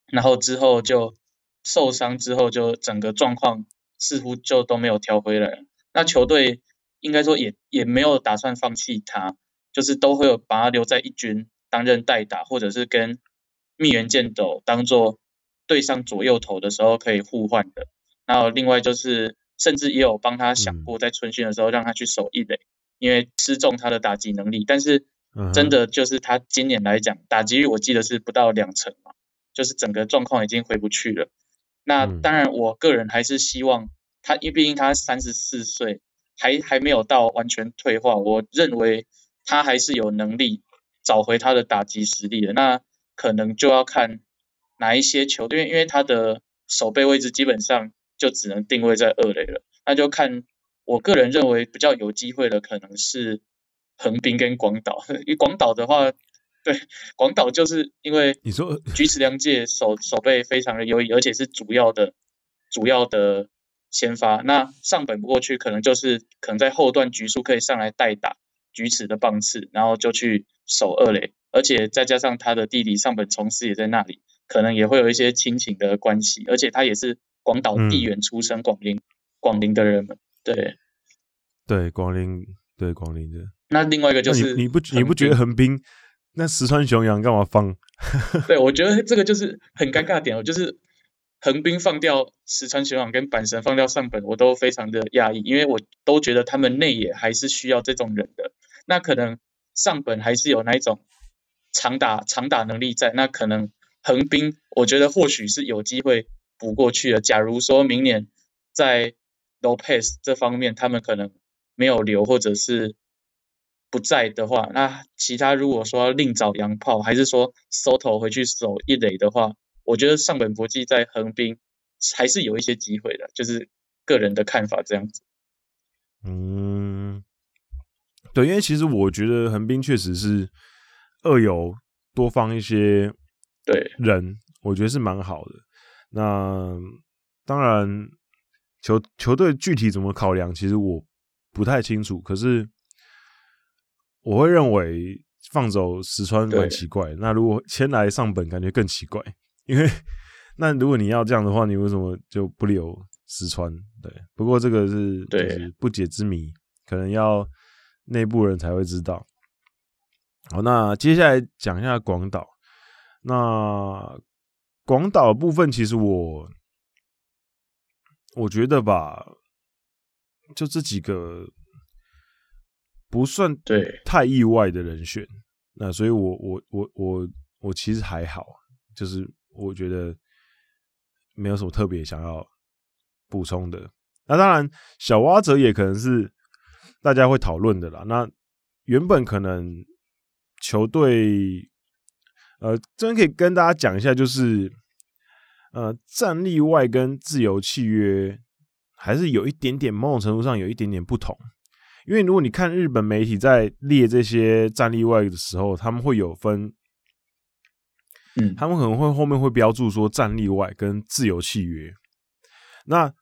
然后之后就受伤之后就整个状况似乎就都没有调回来，那球队应该说也也没有打算放弃他，就是都会有把他留在一军担任代打，或者是跟蜜原健斗当做对上左右投的时候可以互换的。然后另外就是，甚至也有帮他想过，在春训的时候让他去守一垒，嗯、因为吃重他的打击能力。但是真的就是他今年来讲，打击率我记得是不到两成嘛，就是整个状况已经回不去了。那当然，我个人还是希望他，因为毕竟他三十四岁，还还没有到完全退化。我认为他还是有能力找回他的打击实力的。那可能就要看哪一些球队，因为他的守备位置基本上。就只能定位在二垒了，那就看我个人认为比较有机会的可能是横滨跟广岛，因为广岛的话，对，广岛就是因为你说 菊池良介守守备非常的优异，而且是主要的主要的先发，那上本不过去可能就是可能在后段局数可以上来代打菊池的棒次，然后就去守二垒，而且再加上他的弟弟上本聪司也在那里，可能也会有一些亲情的关系，而且他也是。广岛地缘出身，广陵广陵的人们，对对广陵对广陵的。那另外一个就是你，你不你不觉得横滨那石川雄洋干嘛放？对，我觉得这个就是很尴尬的点哦，就是横滨放掉石川雄洋跟阪神放掉上本，我都非常的讶异，因为我都觉得他们内野还是需要这种人的。那可能上本还是有那一种长打长打能力在，那可能横滨我觉得或许是有机会。补过去了。假如说明年在 Lopez 这方面他们可能没有留或者是不在的话，那其他如果说要另找洋炮，还是说 Soto 回去守一垒的话，我觉得上本博纪在横滨还是有一些机会的，就是个人的看法这样子。嗯，对，因为其实我觉得横滨确实是二游多放一些对人，我觉得是蛮好的。那当然球球队具体怎么考量，其实我不太清楚。可是我会认为放走石川蛮奇怪。那如果先来上本，感觉更奇怪。因为那如果你要这样的话，你为什么就不留石川？对，不过这个是就是不解之谜，可能要内部人才会知道。好，那接下来讲一下广岛。那广岛的部分，其实我我觉得吧，就这几个不算对太意外的人选。那所以我我我我我其实还好，就是我觉得没有什么特别想要补充的。那当然，小蛙者也可能是大家会讨论的啦。那原本可能球队。呃，这边可以跟大家讲一下，就是呃，战力外跟自由契约还是有一点点，某种程度上有一点点不同。因为如果你看日本媒体在列这些战力外的时候，他们会有分，嗯，他们可能会后面会标注说战力外跟自由契约。那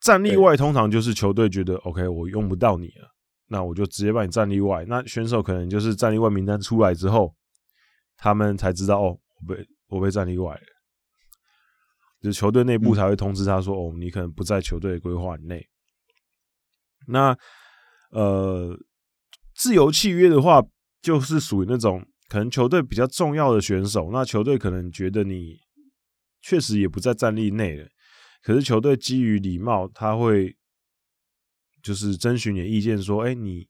战力外通常就是球队觉得 OK，我用不到你了，那我就直接把你战力外。那选手可能就是战力外名单出来之后。他们才知道哦，我被我被战力外了，就是球队内部才会通知他说，哦，你可能不在球队的规划内。那呃，自由契约的话，就是属于那种可能球队比较重要的选手，那球队可能觉得你确实也不在战力内了，可是球队基于礼貌，他会就是征询你的意见，说，哎，你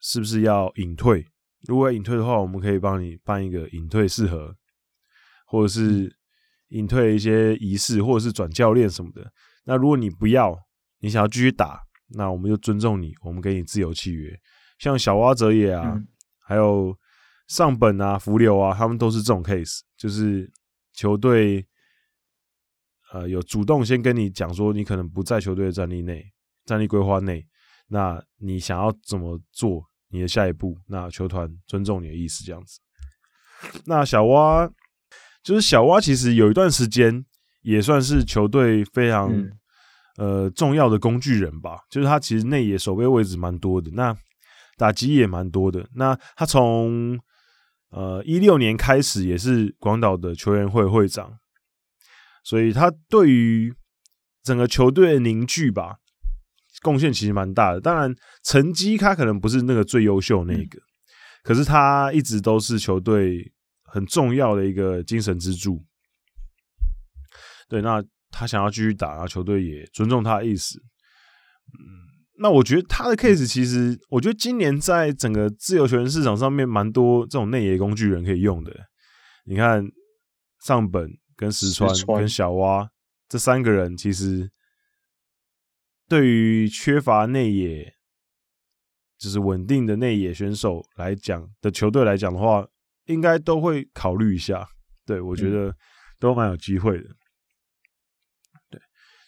是不是要隐退？如果要隐退的话，我们可以帮你办一个隐退适合，或者是隐退一些仪式，或者是转教练什么的。那如果你不要，你想要继续打，那我们就尊重你，我们给你自由契约。像小蛙哲也啊，嗯、还有上本啊、福流啊，他们都是这种 case，就是球队呃有主动先跟你讲说，你可能不在球队的战力内、战力规划内，那你想要怎么做？你的下一步，那球团尊重你的意思，这样子。那小蛙就是小蛙，其实有一段时间也算是球队非常、嗯、呃重要的工具人吧。就是他其实内野守备位置蛮多的，那打击也蛮多的。那他从呃一六年开始也是广岛的球员会会长，所以他对于整个球队的凝聚吧。贡献其实蛮大的，当然成绩他可能不是那个最优秀的那个，可是他一直都是球队很重要的一个精神支柱。对，那他想要继续打，然后球队也尊重他的意思。嗯，那我觉得他的 case 其实，我觉得今年在整个自由球员市场上面蛮多这种内野工具人可以用的。你看上本跟石川跟小蛙这三个人，其实。对于缺乏内野，就是稳定的内野选手来讲的球队来讲的话，应该都会考虑一下。对，我觉得都蛮有机会的。对，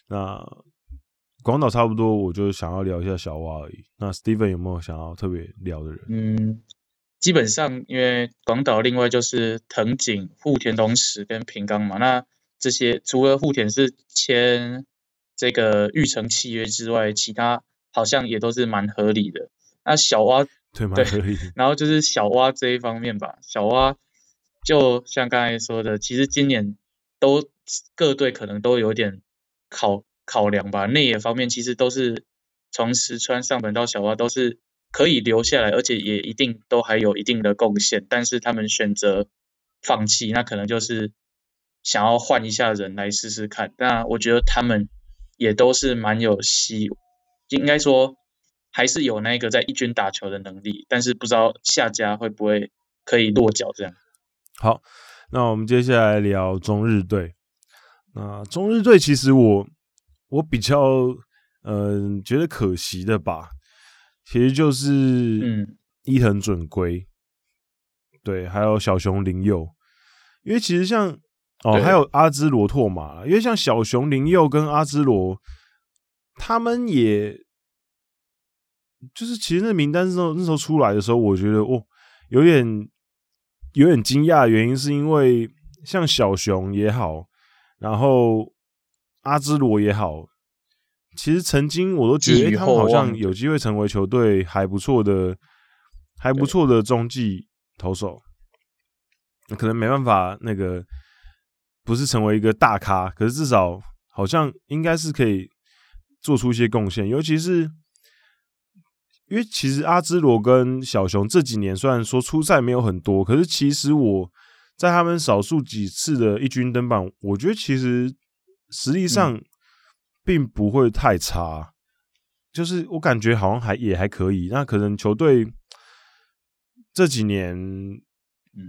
那广岛差不多，我就想要聊一下小蛙而已。那 Steven 有没有想要特别聊的人？嗯，基本上因为广岛另外就是藤井、户田隆史跟平冈嘛。那这些除了户田是签。这个育成契约之外，其他好像也都是蛮合理的。那小蛙对蛮合理，然后就是小蛙这一方面吧。小蛙就像刚才说的，其实今年都各队可能都有点考考量吧。内野方面其实都是从石川上本到小蛙都是可以留下来，而且也一定都还有一定的贡献。但是他们选择放弃，那可能就是想要换一下人来试试看。那我觉得他们。也都是蛮有希，应该说还是有那个在一军打球的能力，但是不知道下家会不会可以落脚这样。好，那我们接下来聊中日队。那中日队其实我我比较嗯、呃、觉得可惜的吧，其实就是嗯伊藤准圭，对，还有小熊林佑，因为其实像哦还有阿兹罗拓马，因为像小熊林佑跟阿兹罗，他们也就是其实那名单那时候那时候出来的时候，我觉得哦有点有点惊讶，原因是因为像小熊也好，然后。阿兹罗也好，其实曾经我都觉得他们好像有机会成为球队还不错的、还不错的中继投手。可能没办法，那个不是成为一个大咖，可是至少好像应该是可以做出一些贡献。尤其是因为其实阿兹罗跟小熊这几年虽然说出赛没有很多，可是其实我在他们少数几次的一军登板，我觉得其实。实力上并不会太差，嗯，就是我感觉好像还也还可以。那可能球队这几年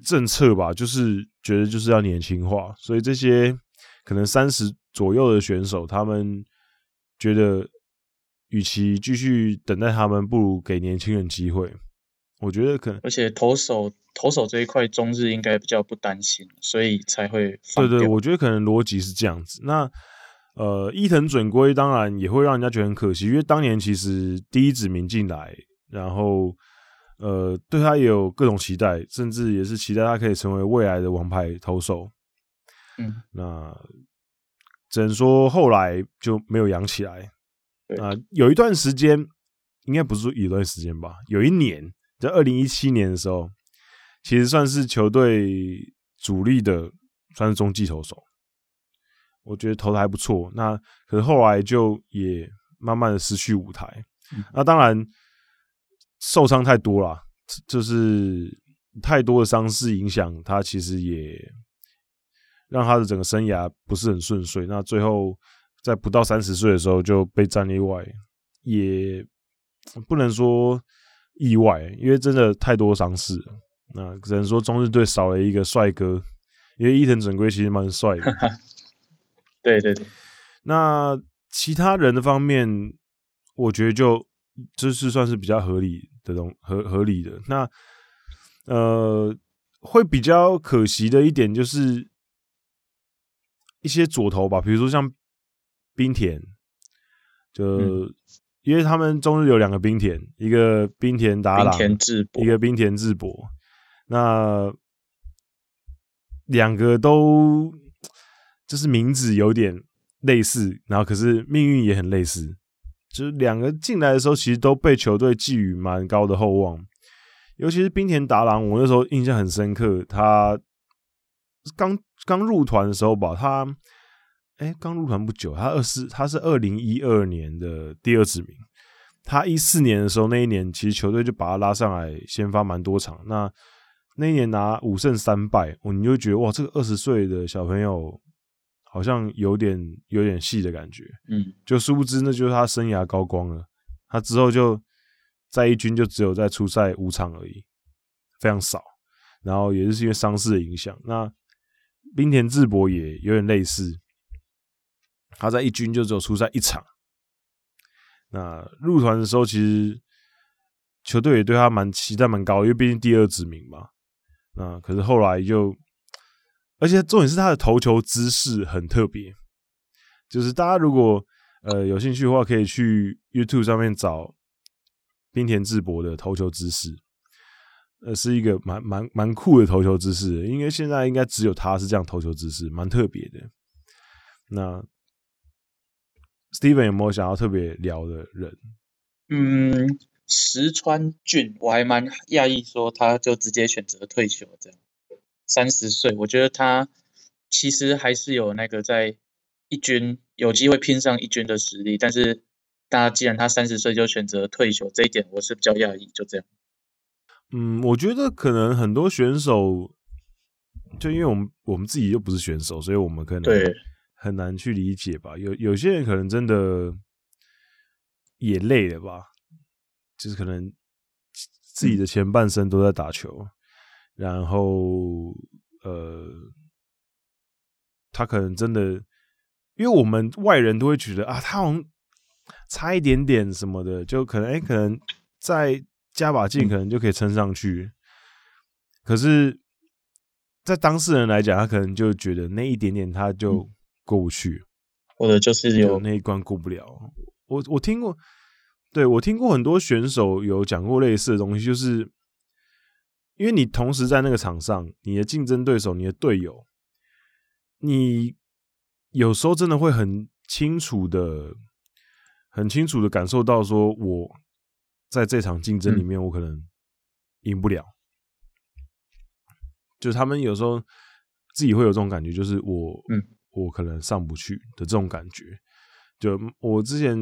政策吧，就是觉得就是要年轻化，所以这些可能三十左右的选手，他们觉得与其继续等待他们，不如给年轻人机会。我觉得可能，而且投手投手这一块，中日应该比较不担心，所以才会。对对，我觉得可能逻辑是这样子。那呃，伊藤准圭当然也会让人家觉得很可惜，因为当年其实第一指名进来，然后呃，对他也有各种期待，甚至也是期待他可以成为未来的王牌投手。嗯，那只能说后来就没有养起来。啊、呃，有一段时间，应该不是说一段时间吧，有一年。在二零一七年的时候，其实算是球队主力的，算是中继投手。我觉得投的还不错。那可是后来就也慢慢的失去舞台。嗯、那当然受伤太多了，就是太多的伤势影响他，其实也让他的整个生涯不是很顺遂。那最后在不到三十岁的时候就被战力外，也不能说。意外，因为真的太多伤势了。那只能说中日队少了一个帅哥，因为伊藤准圭其实蛮帅的。对对对。那其他人的方面，我觉得就这是算是比较合理的东合合理的。那呃，会比较可惜的一点就是一些左投吧，比如说像冰田，就。嗯因为他们中日有两个冰田，一个冰田达郎，一个冰田智博，那两个都就是名字有点类似，然后可是命运也很类似，就是两个进来的时候，其实都被球队寄予蛮高的厚望，尤其是滨田达郎，我那时候印象很深刻，他刚刚入团的时候吧，他。哎，刚入团不久，他二四，他是二零一二年的第二指名。他一四年的时候，那一年其实球队就把他拉上来先发蛮多场。那那一年拿五胜三败，哦，你就觉得哇，这个二十岁的小朋友好像有点有点戏的感觉。嗯，就殊不知那就是他生涯高光了。他之后就在一军就只有在出赛五场而已，非常少。然后也是因为伤势的影响。那冰田智博也有点类似。他在一军就只有出赛一场，那入团的时候其实球队也对他蛮期待蛮高，因为毕竟第二指名嘛。那可是后来就，而且重点是他的投球姿势很特别，就是大家如果呃有兴趣的话，可以去 YouTube 上面找滨田智博的投球姿势，呃，是一个蛮蛮蛮酷的投球姿势，因为现在应该只有他是这样投球姿势，蛮特别的。那 Steven 有没有想要特别聊的人？嗯，石川俊，我还蛮讶异，说他就直接选择退休，这样三十岁，我觉得他其实还是有那个在一军有机会拼上一军的实力，但是大家既然他三十岁就选择退休，这一点我是比较讶异，就这样。嗯，我觉得可能很多选手，就因为我们我们自己又不是选手，所以我们可能对。很难去理解吧？有有些人可能真的也累了吧，就是可能自己的前半生都在打球，然后呃，他可能真的，因因为我们外人都会觉得啊，他好像差一点点什么的，就可能哎、欸，可能再加把劲，可能就可以撑上去。嗯、可是，在当事人来讲，他可能就觉得那一点点他就过不去，嗯、或者就是有就那一关过不了。我我听过，对，我听过很多选手有讲过类似的东西，就是因为你同时在那个场上，你的竞争对手、你的队友，你。有时候真的会很清楚的、很清楚的感受到，说我在这场竞争里面，我可能赢不了。嗯、就是他们有时候自己会有这种感觉，就是我，嗯，我可能上不去的这种感觉。就我之前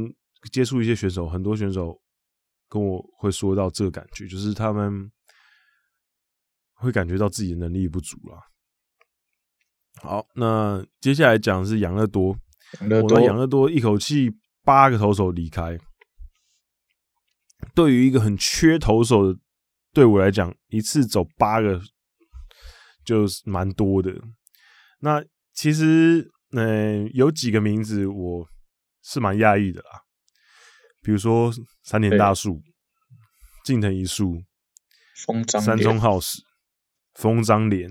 接触一些选手，很多选手跟我会说到这个感觉，就是他们会感觉到自己的能力不足了。好，那接下来讲的是养乐多。我们，养乐多一口气八个投手离开，对于一个很缺投手的队伍来讲，一次走八个就是蛮多的。那其实，嗯、呃，有几个名字我是蛮讶异的啦，比如说三田大树、近藤一树、山中浩史、丰章廉，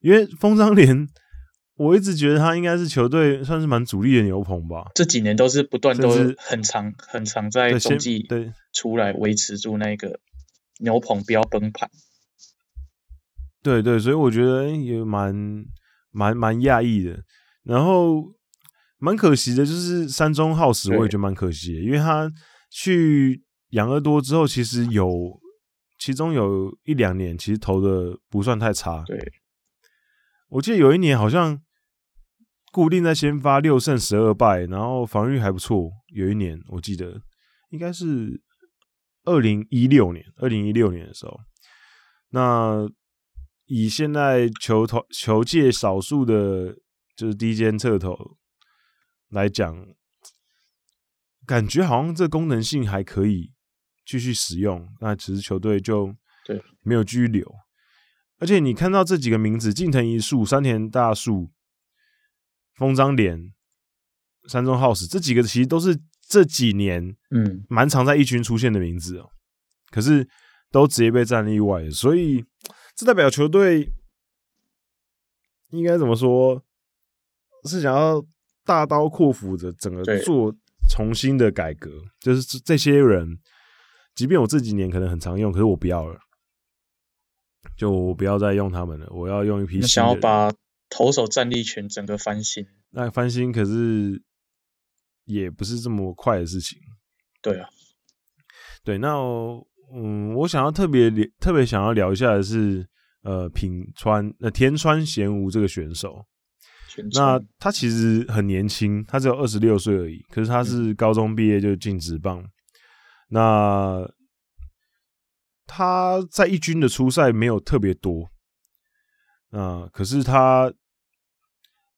因为封张连。我一直觉得他应该是球队算是蛮主力的牛棚吧。这几年都是不断都很长很长在中继对出来维持住那个牛棚不要崩盘。对对，所以我觉得也蛮蛮蛮讶异的。然后蛮可惜的就是山中浩史，我也觉得蛮可惜的，因为他去养乐多之后，其实有其中有一两年其实投的不算太差。对，我记得有一年好像。固定在先发六胜十二败，然后防御还不错。有一年我记得应该是二零一六年，二零一六年的时候，那以现在球投球界少数的，就是低肩侧投来讲，感觉好像这功能性还可以继续使用。那其实球队就对没有继续留，而且你看到这几个名字：近藤一树、山田大树。丰章廉、山中浩史这几个其实都是这几年嗯蛮常在一军出现的名字哦、喔，可是都直接被战例外，所以这代表球队应该怎么说？是想要大刀阔斧的整个做重新的改革，就是这些人，即便我这几年可能很常用，可是我不要了，就我不要再用他们了，我要用一批想要把。投手战力全整个翻新，那翻新可是也不是这么快的事情。对啊，对，那嗯，我想要特别特别想要聊一下的是，呃，品川呃田川贤吾这个选手，那他其实很年轻，他只有二十六岁而已，可是他是高中毕业就进职棒，嗯、那他在一军的初赛没有特别多。啊，可是他，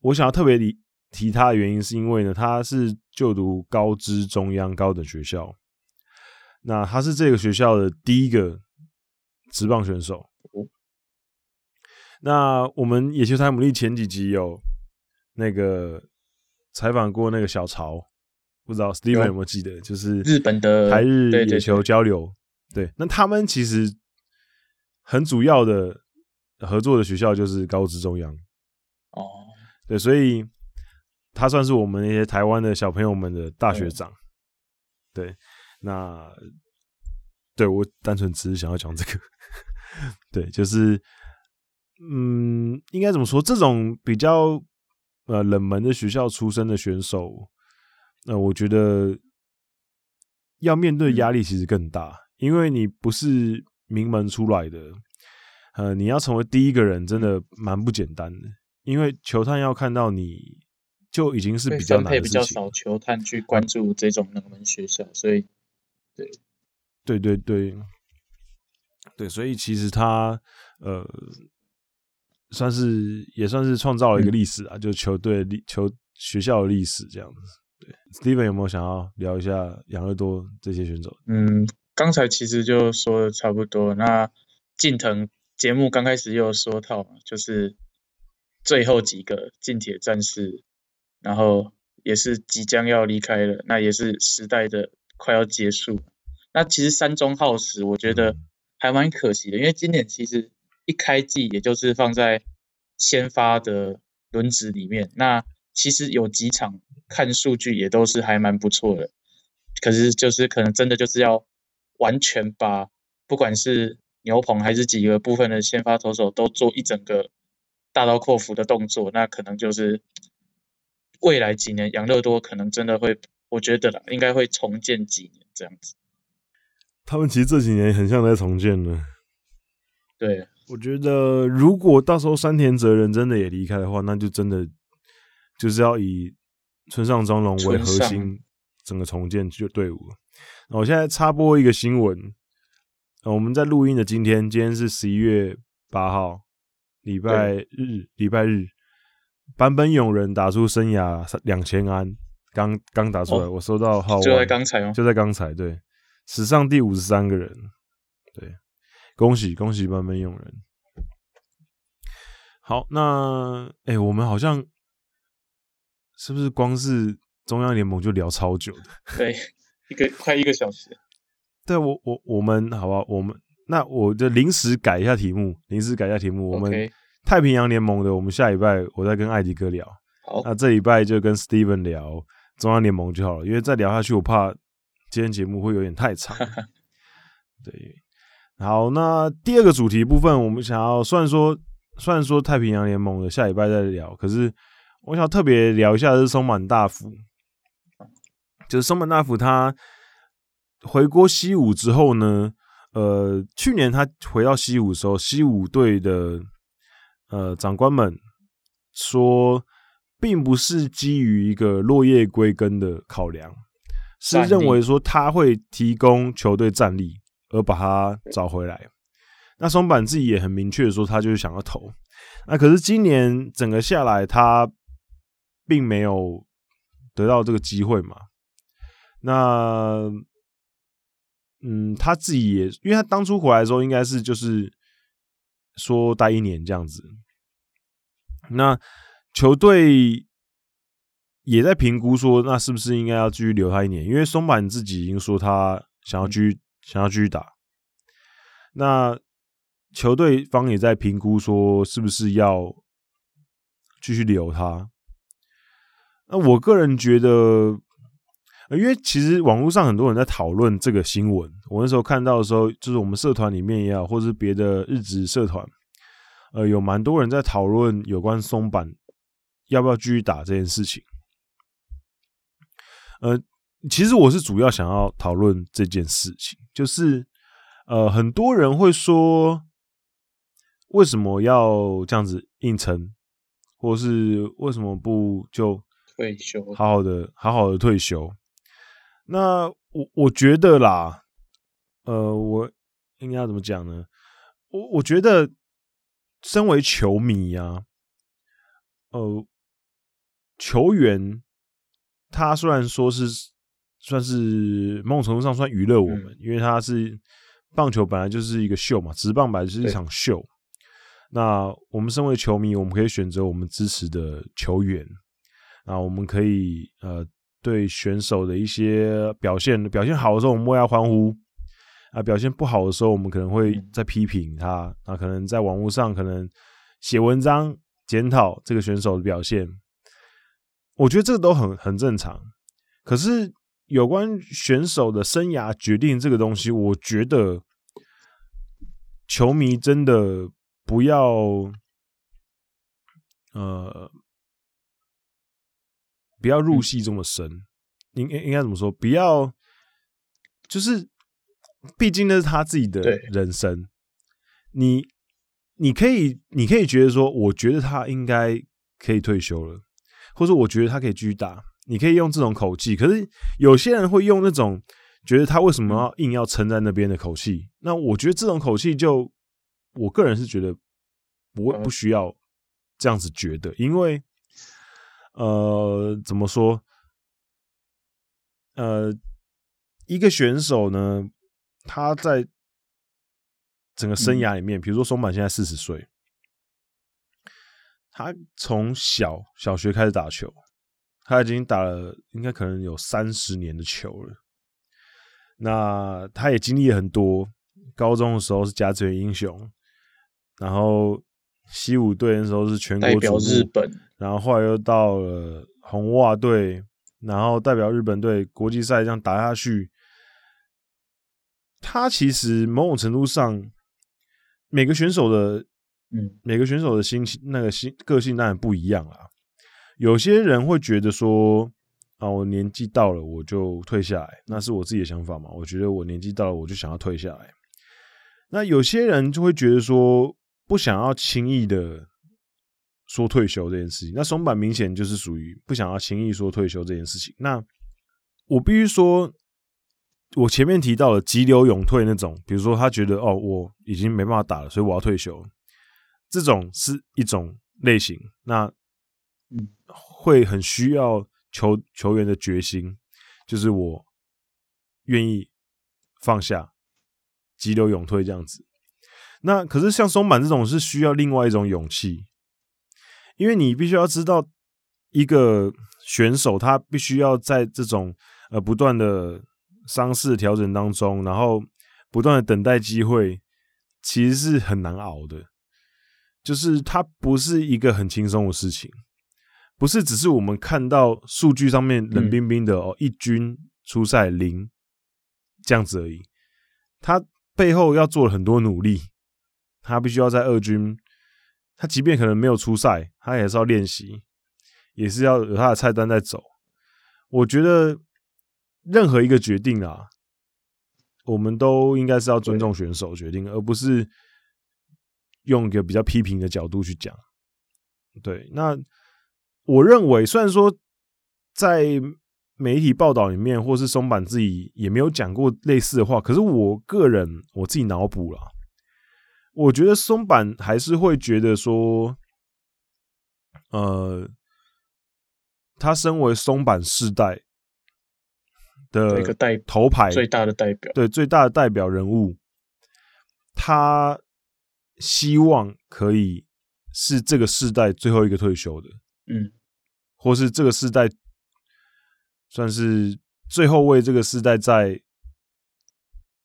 我想要特别提提他的原因，是因为呢，他是就读高知中央高等学校，那他是这个学校的第一个职棒选手。那我们野球台姆利前几集有那个采访过那个小曹，不知道 Steven 有没有记得？就是日本的台日野球交流，对，那他们其实很主要的。合作的学校就是高知中央，哦，对，所以他算是我们那些台湾的小朋友们的大学长。对，那对我单纯只是想要讲这个，对，就是嗯，应该怎么说？这种比较呃冷门的学校出身的选手，那我觉得要面对压力其实更大，因为你不是名门出来的。呃，你要成为第一个人，真的蛮不简单的，因为球探要看到你就已经是比较难的事情。比较少球探去关注这种冷门学校，所以，对，对对对，对，所以其实他呃，算是也算是创造了一个历史啊，嗯、就球队历球学校的历史这样子。对，Steven 有没有想要聊一下养乐多这些选手？嗯，刚才其实就说的差不多，那近藤。节目刚开始又有说到，就是最后几个近铁战士，然后也是即将要离开了，那也是时代的快要结束。那其实山中浩史，我觉得还蛮可惜的，因为今年其实一开季也就是放在先发的轮值里面，那其实有几场看数据也都是还蛮不错的，可是就是可能真的就是要完全把不管是牛棚还是几个部分的先发投手都做一整个大刀阔斧的动作，那可能就是未来几年养乐多可能真的会，我觉得啦，应该会重建几年这样子。他们其实这几年很像在重建呢。对，我觉得如果到时候山田哲人真的也离开的话，那就真的就是要以村上庄龙为核心，整个重建就队伍。那我现在插播一个新闻，我们在录音的今天，今天是十一月八号，礼拜日，礼拜日，坂本勇人打出生涯两千安，刚刚打出来，哦、我收到号，就在刚才哦，就在刚才，对。史上第五十三个人，对，恭喜恭喜坂本勇人。好，那哎、欸，我们好像是不是光是中央联盟就聊超久的？对，一个快一个小时。对，我我我们好吧，我们那我就临时改一下题目，临时改一下题目。我们太平洋联盟的，我们下礼拜我再跟艾迪哥聊。好，那这礼拜就跟 Steven 聊中央联盟就好了，因为再聊下去我怕。今天节目会有点太长，对。好，那第二个主题部分，我们想要虽然说虽然说太平洋联盟的下礼拜再聊，可是我想特别聊一下的是松坂大辅，就是松坂大辅他回国西武之后呢，呃，去年他回到西武的时候，西武队的呃长官们说，并不是基于一个落叶归根的考量。是认为说他会提供球队战力，而把他找回来。那松坂自己也很明确的说，他就是想要投。那可是今年整个下来，他并没有得到这个机会嘛。那嗯，他自己也，因为他当初回来的时候，应该是就是说待一年这样子。那球队。也在评估说，那是不是应该要继续留他一年？因为松板自己已经说他想要继续想要继续打。那球队方也在评估说，是不是要继续留他？那我个人觉得，因为其实网络上很多人在讨论这个新闻。我那时候看到的时候，就是我们社团里面也好，或是别的日职社团，呃，有蛮多人在讨论有关松坂要不要继续打这件事情。呃，其实我是主要想要讨论这件事情，就是呃，很多人会说，为什么要这样子硬撑，或是为什么不就退休，好好的好好的退休？那我我觉得啦，呃，我应该要怎么讲呢？我我觉得，身为球迷啊，呃，球员。他虽然说是算是某种程度上算娱乐我们，嗯，因为他是棒球本来就是一个秀嘛，职棒本来就是一场秀。那我们身为球迷，我们可以选择我们支持的球员，那我们可以呃对选手的一些表现表现好的时候，我们为他欢呼啊；表现不好的时候，我们可能会在批评他。啊可能在网络上可能写文章检讨这个选手的表现。我觉得这个都很很正常，可是有关选手的生涯决定这个东西，我觉得球迷真的不要，呃，不要入戏这么深。应该应该怎么说？不要，就是，毕竟那是他自己的人生。你你可以你可以觉得说，我觉得他应该可以退休了。或者我觉得他可以继续打，你可以用这种口气。可是有些人会用那种觉得他为什么要硬要撑在那边的口气。那我觉得这种口气就，我个人是觉得不不需要这样子觉得，因为呃，怎么说？呃，一个选手呢，他在整个生涯里面，比如说松坂现在四十岁。他从小小学开始打球，他已经打了应该可能有三十年的球了。那他也经历了很多，高中的时候是甲子园英雄，然后西武队的时候是全国代表日本，然后后来又到了红袜队，然后代表日本队国际赛这样打下去。他其实某种程度上，每个选手的，嗯，每个选手的心情那个心个性当然不一样啦。有些人会觉得说，啊，我年纪到了，我就退下来，那是我自己的想法嘛。我觉得我年纪到了，我就想要退下来。那有些人就会觉得说，不想要轻易的说退休这件事情。那松坂明显就是属于不想要轻易说退休这件事情。那我必须说，我前面提到的急流勇退那种，比如说他觉得哦，我已经没办法打了，所以我要退休，这种是一种类型。那，会很需要球球员的决心，就是我愿意放下，急流勇退这样子。那可是像松坂这种是需要另外一种勇气，因为你必须要知道，一个选手他必须要在这种呃不断的伤势调整当中，然后不断的等待机会，其实是很难熬的，就是它不是一个很轻松的事情。不是只是我们看到数据上面冷冰冰的哦，一军出赛零这样子而已。他背后要做了很多努力，他必须要在二军，他即便可能没有出赛，他也是要练习，也是要有他的菜单在走。我觉得任何一个决定啊，我们都应该是要尊重选手决定，而不是用一个比较批评的角度去讲。对，那。我认为，虽然说在媒体报道里面，或是松坂自己也没有讲过类似的话，可是我个人我自己脑补了，我觉得松坂还是会觉得说，呃，他身为松坂世代的一个代头牌最大的代表，对最大的代表人物，他希望可以是这个世代最后一个退休的。嗯，或是这个世代算是最后为这个世代再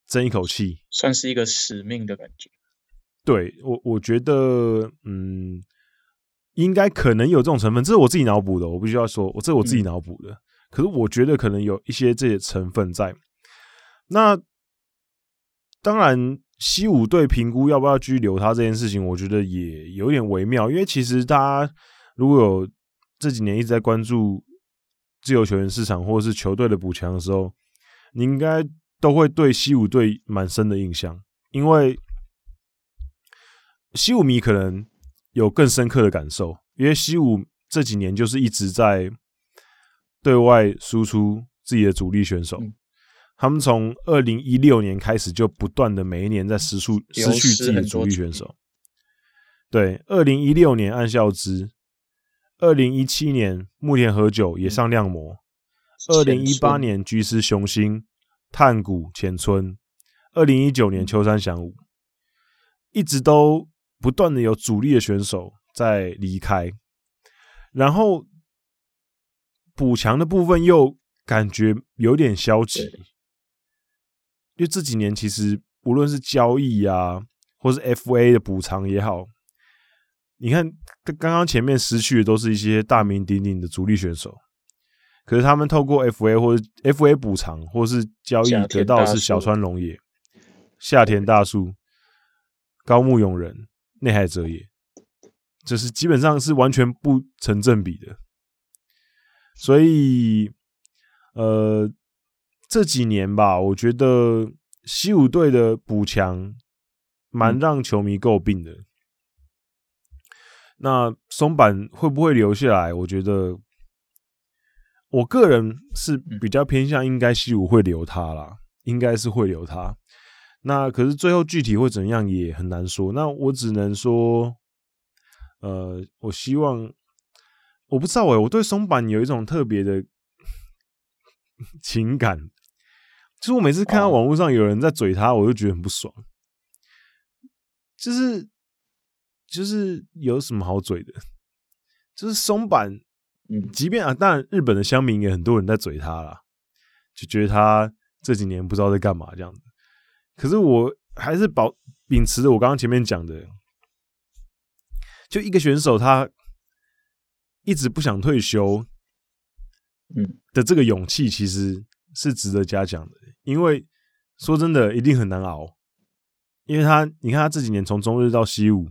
争一口气，算是一个使命的感觉。对我，我觉得，嗯，应该可能有这种成分，这是我自己脑补的。我必须要说，我这是我自己脑补的。嗯。可是我觉得可能有一些这些成分在。那当然，西武队评估要不要继续留他这件事情，我觉得也有点微妙，因为其实他如果有。这几年一直在关注自由球员市场或者是球队的补强的时候，你应该都会对西武队蛮深的印象，因为西武迷可能有更深刻的感受，因为西武这几年就是一直在对外输出自己的主力选手，他们从二零一六年开始就不断的每一年在失去失去自己的主力选手，对，二零一六年岸孝之。二零一七年，木田和久也上亮模。二零一八年，居师雄心、炭谷浅村。二零一九年，秋山翔吾，一直都不断的有主力的选手在离开，然后补强的部分又感觉有点消极，因为这几年其实无论是交易啊，或是 FA 的补偿也好。你看，刚刚前面失去的都是一些大名鼎鼎的主力选手，可是他们透过 FA 或者 FA 补偿或是交易得到的是小川龙也、夏田大树、高木永人、内海哲也，就是基本上是完全不成正比的。所以，呃，这几年吧，我觉得西武队的补强蛮让球迷诟病的。那松坂会不会留下来？我觉得，我个人是比较偏向应该西武会留他啦，应该是会留他。那可是最后具体会怎样也很难说。那我只能说，呃，我希望，我不知道诶、欸，我对松坂有一种特别的 情感，就是我每次看到网络上有人在嘴他，我就觉得很不爽，就是。就是有什么好嘴的？就是松坂嗯，即便啊，当然日本的乡民也很多人在嘴他啦，就觉得他这几年不知道在干嘛这样子。可是我还是保秉持着我刚刚前面讲的，就一个选手他一直不想退休，嗯的这个勇气其实是值得嘉奖的，因为说真的，一定很难熬。因为他，你看他这几年从中日到西武，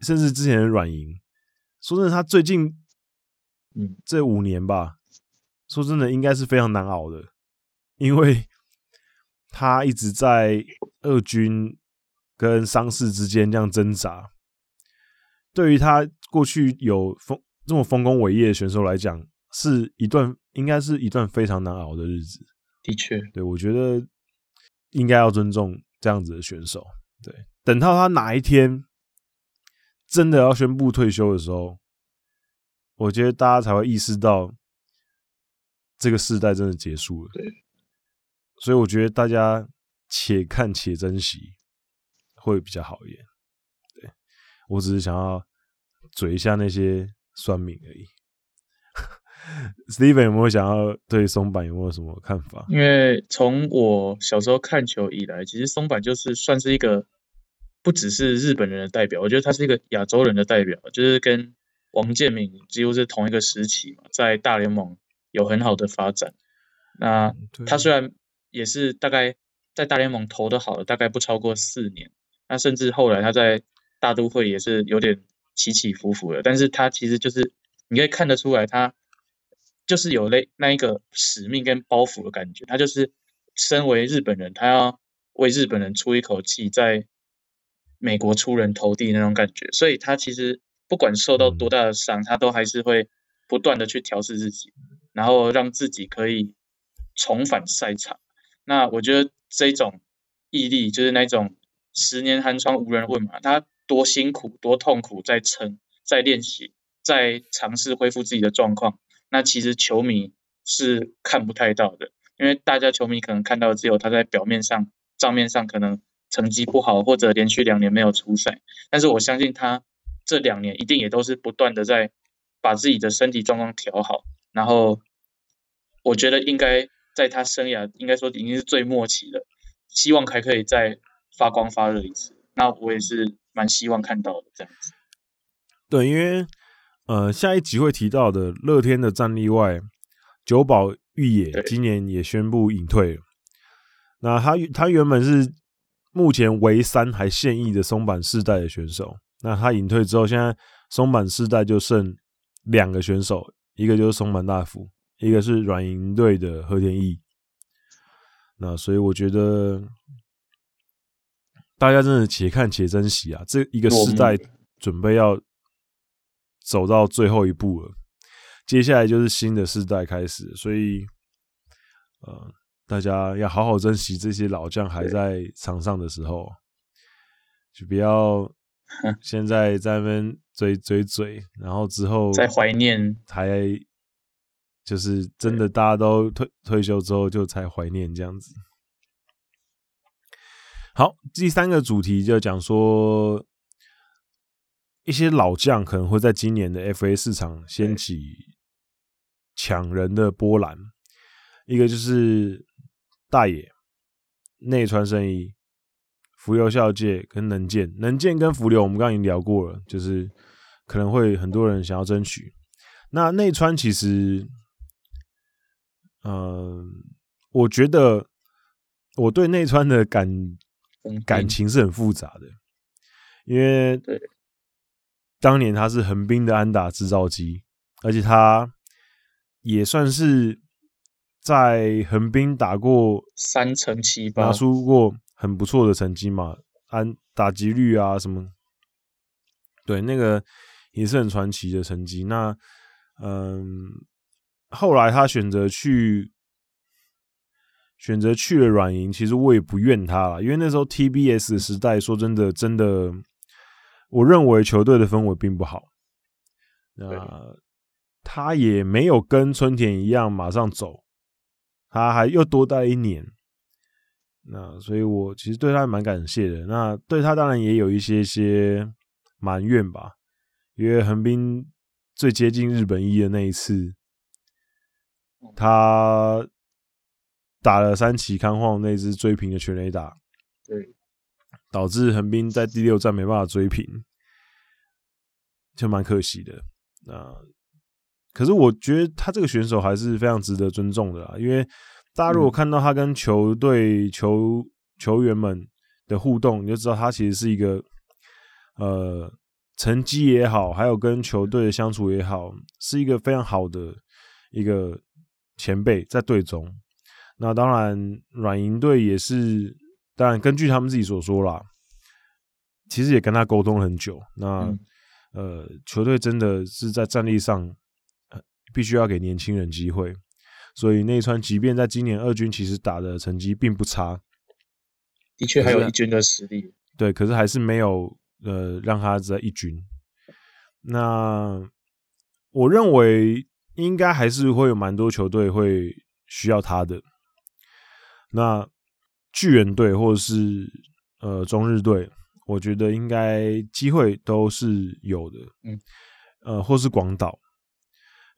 甚至之前的软银，说真的，他最近，嗯，这五年吧，说真的，应该是非常难熬的，因为他一直在二军跟伤势之间这样挣扎。对于他过去有丰这么丰功伟业的选手来讲，是一段应该是一段非常难熬的日子。的确，对，我觉得应该要尊重。这样子的选手，对，等到他哪一天真的要宣布退休的时候，我觉得大家才会意识到这个世代真的结束了。对，所以我觉得大家且看且珍惜会比较好一点。对，我只是想要嘴一下那些酸民而已。Steven 有没有想要对松坂有没有什么看法？因为从我小时候看球以来，其实松坂就是算是一个不只是日本人的代表，我觉得他是一个亚洲人的代表，就是跟王建民几乎是同一个时期嘛，在大联盟有很好的发展。那他虽然也是大概在大联盟投的好了，大概不超过四年，那甚至后来他在大都会也是有点起起伏伏的，但是他其实就是你可以看得出来他。就是有那那一个使命跟包袱的感觉，他就是身为日本人，他要为日本人出一口气，在美国出人头地那种感觉，所以他其实不管受到多大的伤，他都还是会不断的去调试自己，然后让自己可以重返赛场。那我觉得这种毅力，就是那种十年寒窗无人问嘛，他多辛苦多痛苦，在撑，在练习，在尝试恢复自己的状况。那其实球迷是看不太到的，因为大家球迷可能看到只有他在表面上、账面上可能成绩不好，或者连续两年没有出赛。但是我相信他这两年一定也都是不断的在把自己的身体状况调好。然后我觉得应该在他生涯应该说已经是最末期了，希望还可以再发光发热一次。那我也是蛮希望看到的这样子。对，因为。呃，下一集会提到的乐天的战力外，久保裕也今年也宣布隐退了。那他他原本是目前唯三还现役的松坂世代的选手。那他隐退之后，现在松坂世代就剩两个选手，一个就是松坂大辅，一个是软银队的和田毅。那所以我觉得大家真的且看且珍惜啊！这一个世代准备要。走到最后一步了，接下来就是新的世代开始，所以，呃，大家要好好珍惜这些老将还在场上的时候，就不要 现在在那边追追追，然后之后再怀念，才就是真的大家都退退休之后就才怀念这样子。好，第三个主题就讲说。一些老将可能会在今年的 FA 市场掀起抢人的波澜，一个就是大野、内川圣一、浮游孝介跟能见，能见跟浮流我们刚刚已经聊过了，就是可能会很多人想要争取。那内川其实，嗯、呃，我觉得我对内川的感感情是很复杂的，因为当年他是横滨的安打制造机，而且他也算是在横滨打过三成七八，拿出过很不错的成绩嘛，安打击率啊什么，对，那个也是很传奇的成绩。那嗯，后来他选择去选择去了软银，其实我也不怨他了，因为那时候 TBS 的时代，说真的，真的。我认为球队的氛围并不好，那他也没有跟春田一样马上走，他还又多待一年，那所以我其实对他蛮感谢的。那对他当然也有一些些埋怨吧，因为横滨最接近日本一的那一次，他打了三期康晃那支追平的全垒打，对，导致横滨在第六站没办法追平，就蛮可惜的。那可是我觉得他这个选手还是非常值得尊重的啦，因为大家如果看到他跟球队球球员们的互动，你就知道他其实是一个呃。成绩也好，还有跟球队的相处也好，是一个非常好的一个前辈在队中。那当然，软银队也是，当然根据他们自己所说啦，其实也跟他沟通很久。那、嗯、呃，球队真的是在战力上，呃、必须要给年轻人机会。所以内川即便在今年二军其实打的成绩并不差，的确还有一军的实力。对，可是还是没有。呃，让他在一军。那我认为应该还是会有蛮多球队会需要他的。那巨人队或者是呃中日队，我觉得应该机会都是有的。嗯，呃，或是广岛。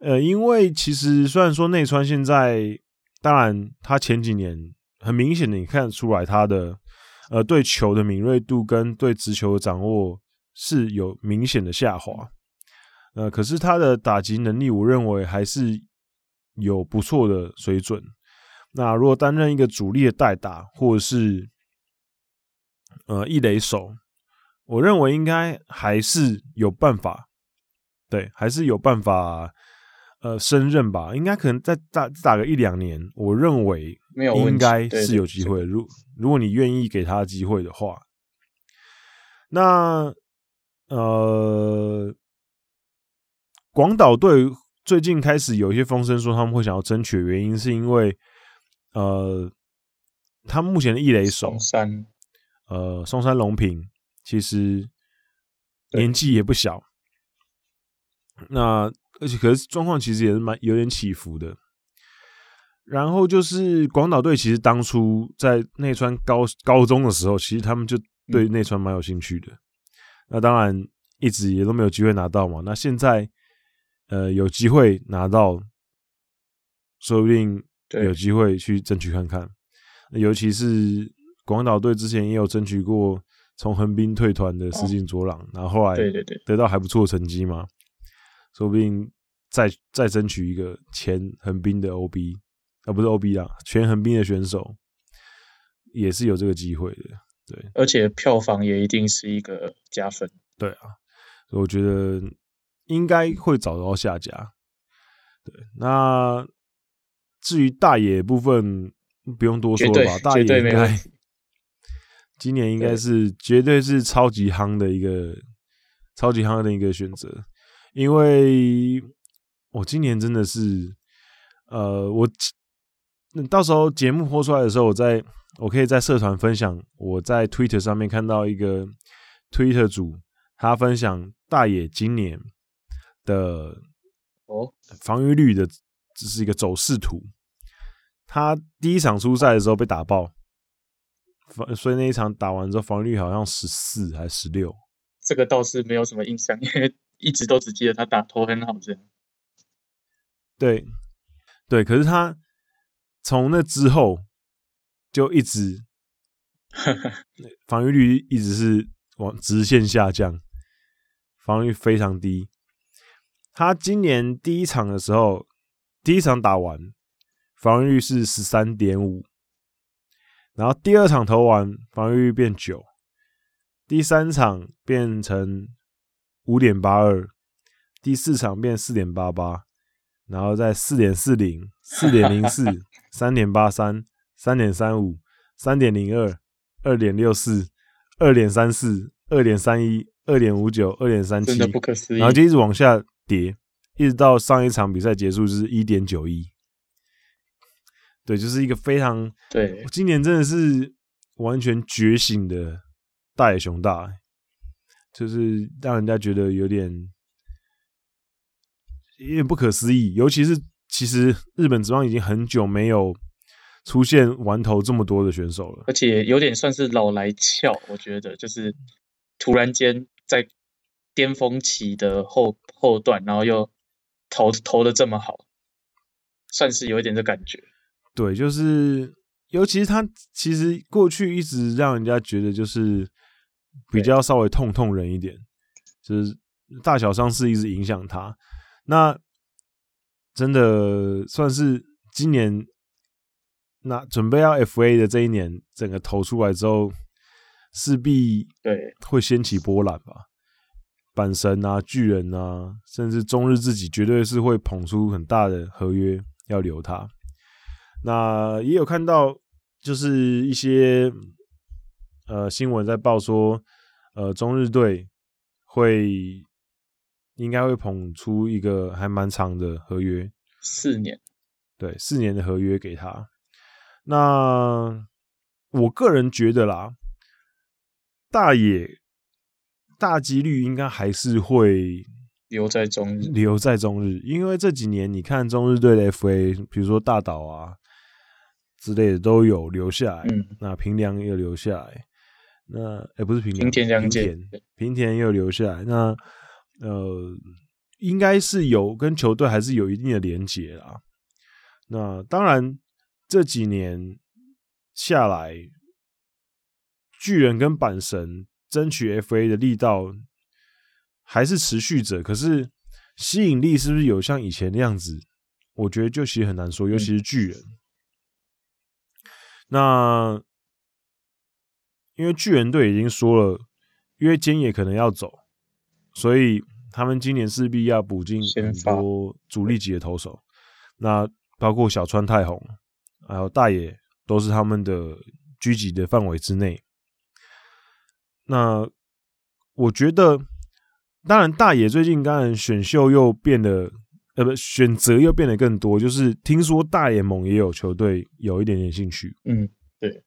呃，因为其实虽然说内川现在，当然他前几年很明显的你看得出来他的。呃，对球的敏锐度跟对直球的掌握是有明显的下滑。呃，可是他的打击能力，我认为还是有不错的水准。那如果担任一个主力的代打，或者是呃一垒手，我认为应该还是有办法。对，还是有办法。呃，升任吧，应该可能再打打个一两年，我认为应该是有机会。如如果你愿意给他机会的话，那呃，广岛队最近开始有一些风声说他们会想要争取的原因，是因为呃，他目前的一垒手松山呃松山龙平其实年纪也不小，那。而且，可是状况其实也是蛮有点起伏的。然后就是广岛队，其实当初在内川高高中的时候，其实他们就对内川蛮有兴趣的。嗯、那当然一直也都没有机会拿到嘛。那现在呃有机会拿到，说不定有机会去争取看看。尤其是广岛队之前也有争取过从横滨退团的石井卓朗，哦、然后后来对对对得到还不错的成绩嘛。说不定再再争取一个前横滨的 OB，啊不是 OB 啦，全横滨的选手也是有这个机会的，对，而且票房也一定是一个加分，对啊，我觉得应该会找到下家，对，那至于大野部分不用多说了吧，大野应该 今年应该是绝对是超级夯的一个超级夯的一个选择。因为我今年真的是，呃，我到时候节目播出来的时候，我在我可以在社团分享，我在 Twitter 上面看到一个 Twitter 主，他分享大野今年的哦防御率的，这是一个走势图。他第一场出赛的时候被打爆，所以那一场打完之后防御率好像十四还是十六，这个倒是没有什么印象，因为。一直都只记得他打头很好，这样。对，对，可是他从那之后就一直 防御率一直是往直线下降，防御非常低。他今年第一场的时候，第一场打完，防御率是十三点五，然后第二场投完，防御率变九，第三场变成。五点八二，第四场变四点八八，然后再四点四零、四点零四、三点八三、三点三五、三点零二、二点六四、二点三四、二点三一、二点五九、二点三七，然后就一直往下跌，一直到上一场比赛结束就是一点九一。对，就是一个非常对，今年真的是完全觉醒的大野熊大。就是让人家觉得有点有点不可思议，尤其是其实日本职棒已经很久没有出现玩头这么多的选手了，而且有点算是老来俏，我觉得就是突然间在巅峰期的后后段，然后又投投的这么好，算是有一点的感觉。对，就是尤其是他其实过去一直让人家觉得就是比较稍微痛痛人一点，就是大小伤势一直影响他。那真的算是今年那准备要 FA 的这一年，整个投出来之后，势必对会掀起波澜吧。阪神啊，巨人啊，甚至中日自己绝对是会捧出很大的合约要留他。那也有看到，就是一些呃新闻在报说，呃中日队会应该会捧出一个还蛮长的合约，四年，对，四年的合约给他。那我个人觉得啦，大野。大几率应该还是会留在中日，留在中日，因为这几年你看中日队的 FA，比如说大岛啊之类的都有留下来，嗯，那平良也有留下来，那哎、欸、不是平良，平田良田，平田也有留下来，那呃应该是有跟球队还是有一定的连结啦。那当然这几年下来，巨人跟阪神。争取 FA 的力道还是持续着，可是吸引力是不是有像以前那样子？我觉得就其实很难说，尤其是巨人。嗯、那因为巨人队已经说了，因为菅野可能要走，所以他们今年势必要补进很多主力级的投手。那包括小川太宏，还有大野，都是他们的狙击的范围之内。那我觉得，当然大野最近当然选秀又变得，呃，不，选择又变得更多。就是听说大联盟也有球队有一点点兴趣。嗯，对，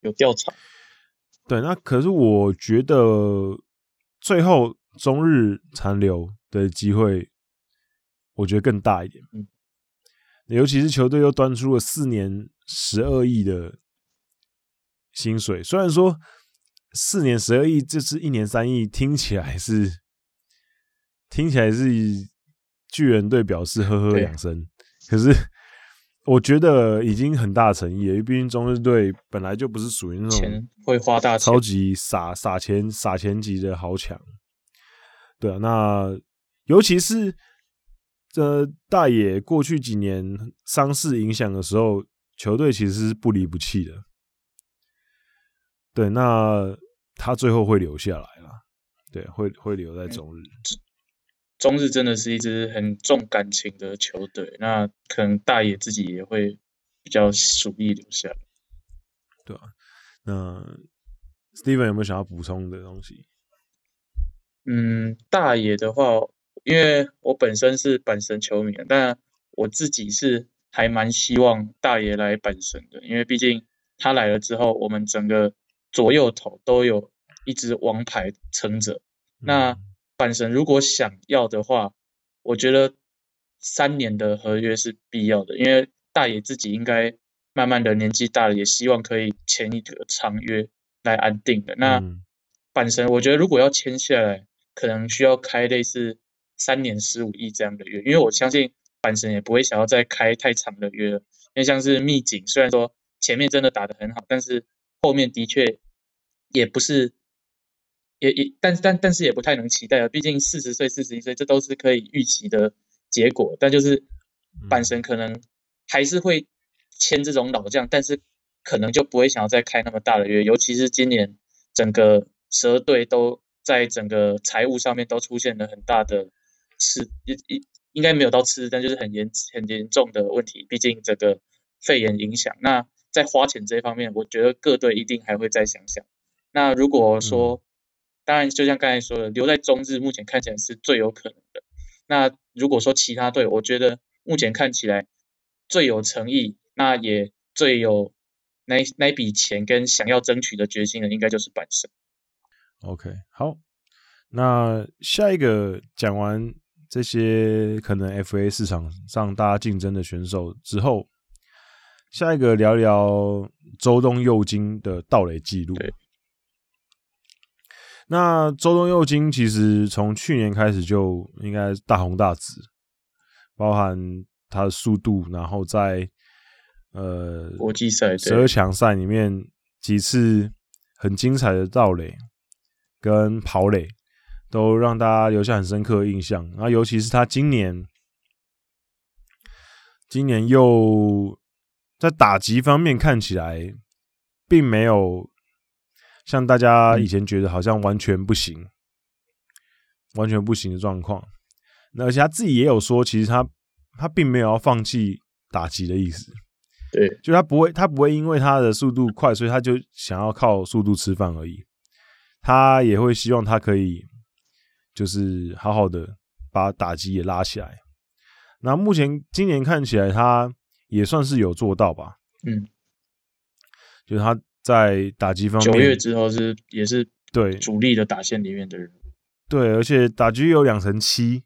有调查。对，那可是我觉得最后中日残留的机会，我觉得更大一点。嗯，尤其是球队又端出了四年十二亿的薪水，虽然说。四年十二亿，这次一年三亿，听起来是听起来是巨人队表示呵呵两声，可是我觉得已经很大诚意了，因为毕竟中日队本来就不是属于那种会花大超级撒撒钱撒钱级的豪强，对啊，那尤其是这大野过去几年伤势影响的时候，球队其实是不离不弃的。对，那他最后会留下来了，对，会会留在中日。中日真的是一支很重感情的球队，那可能大野自己也会比较属意留下来，对啊，那 Steven 有没有想要补充的东西？嗯，大野的话，因为我本身是阪神球迷，但我自己是还蛮希望大野来阪神的，因为毕竟他来了之后，我们整个。左右投都有一支王牌撑着，那阪神如果想要的话，我觉得三年的合约是必要的，因为大野自己应该慢慢的年纪大了，也希望可以签一个长约来安定的。那阪神我觉得如果要签下来，可能需要开类似三年十五亿这样的约，因为我相信阪神也不会想要再开太长的约了，因为像是秘境，虽然说前面真的打得很好，但是。后面的确也不是，也也，但但但是也不太能期待啊。毕竟四十岁、四十一岁，这都是可以预期的结果。但就是阪神可能还是会签这种老将，但是可能就不会想要再开那么大的约。尤其是今年整个蛇队都在整个财务上面都出现了很大的吃，应应应该没有到吃，但就是很严很严重的问题。毕竟这个肺炎影响那。在花钱这一方面，我觉得各队一定还会再想想。那如果说，嗯、当然就像刚才说的，留在中日目前看起来是最有可能的。那如果说其他队，我觉得目前看起来最有诚意，那也最有那那笔钱跟想要争取的决心的，应该就是阪神。OK，好，那下一个讲完这些可能 FA 市场上大家竞争的选手之后。下一个聊聊周东佑京的盗垒记录。那周东佑京其实从去年开始就应该大红大紫，包含他的速度，然后在呃国际赛十二强赛里面几次很精彩的盗垒跟跑垒，都让大家留下很深刻的印象。然后尤其是他今年，今年又在打击方面看起来并没有。像大家以前觉得好像完全不行，嗯、完全不行的状况。那而且他自己也有说，其实他他并没有要放弃打击的意思。对，就他不会，他不会因为他的速度快，所以他就想要靠速度吃饭而已。他也会希望他可以，就是好好的把打击也拉起来。那目前今年看起来，他也算是有做到吧？嗯，就是他。在打击方面，九月之后是也是对主力的打线里面的人，对，而且打击有两成七，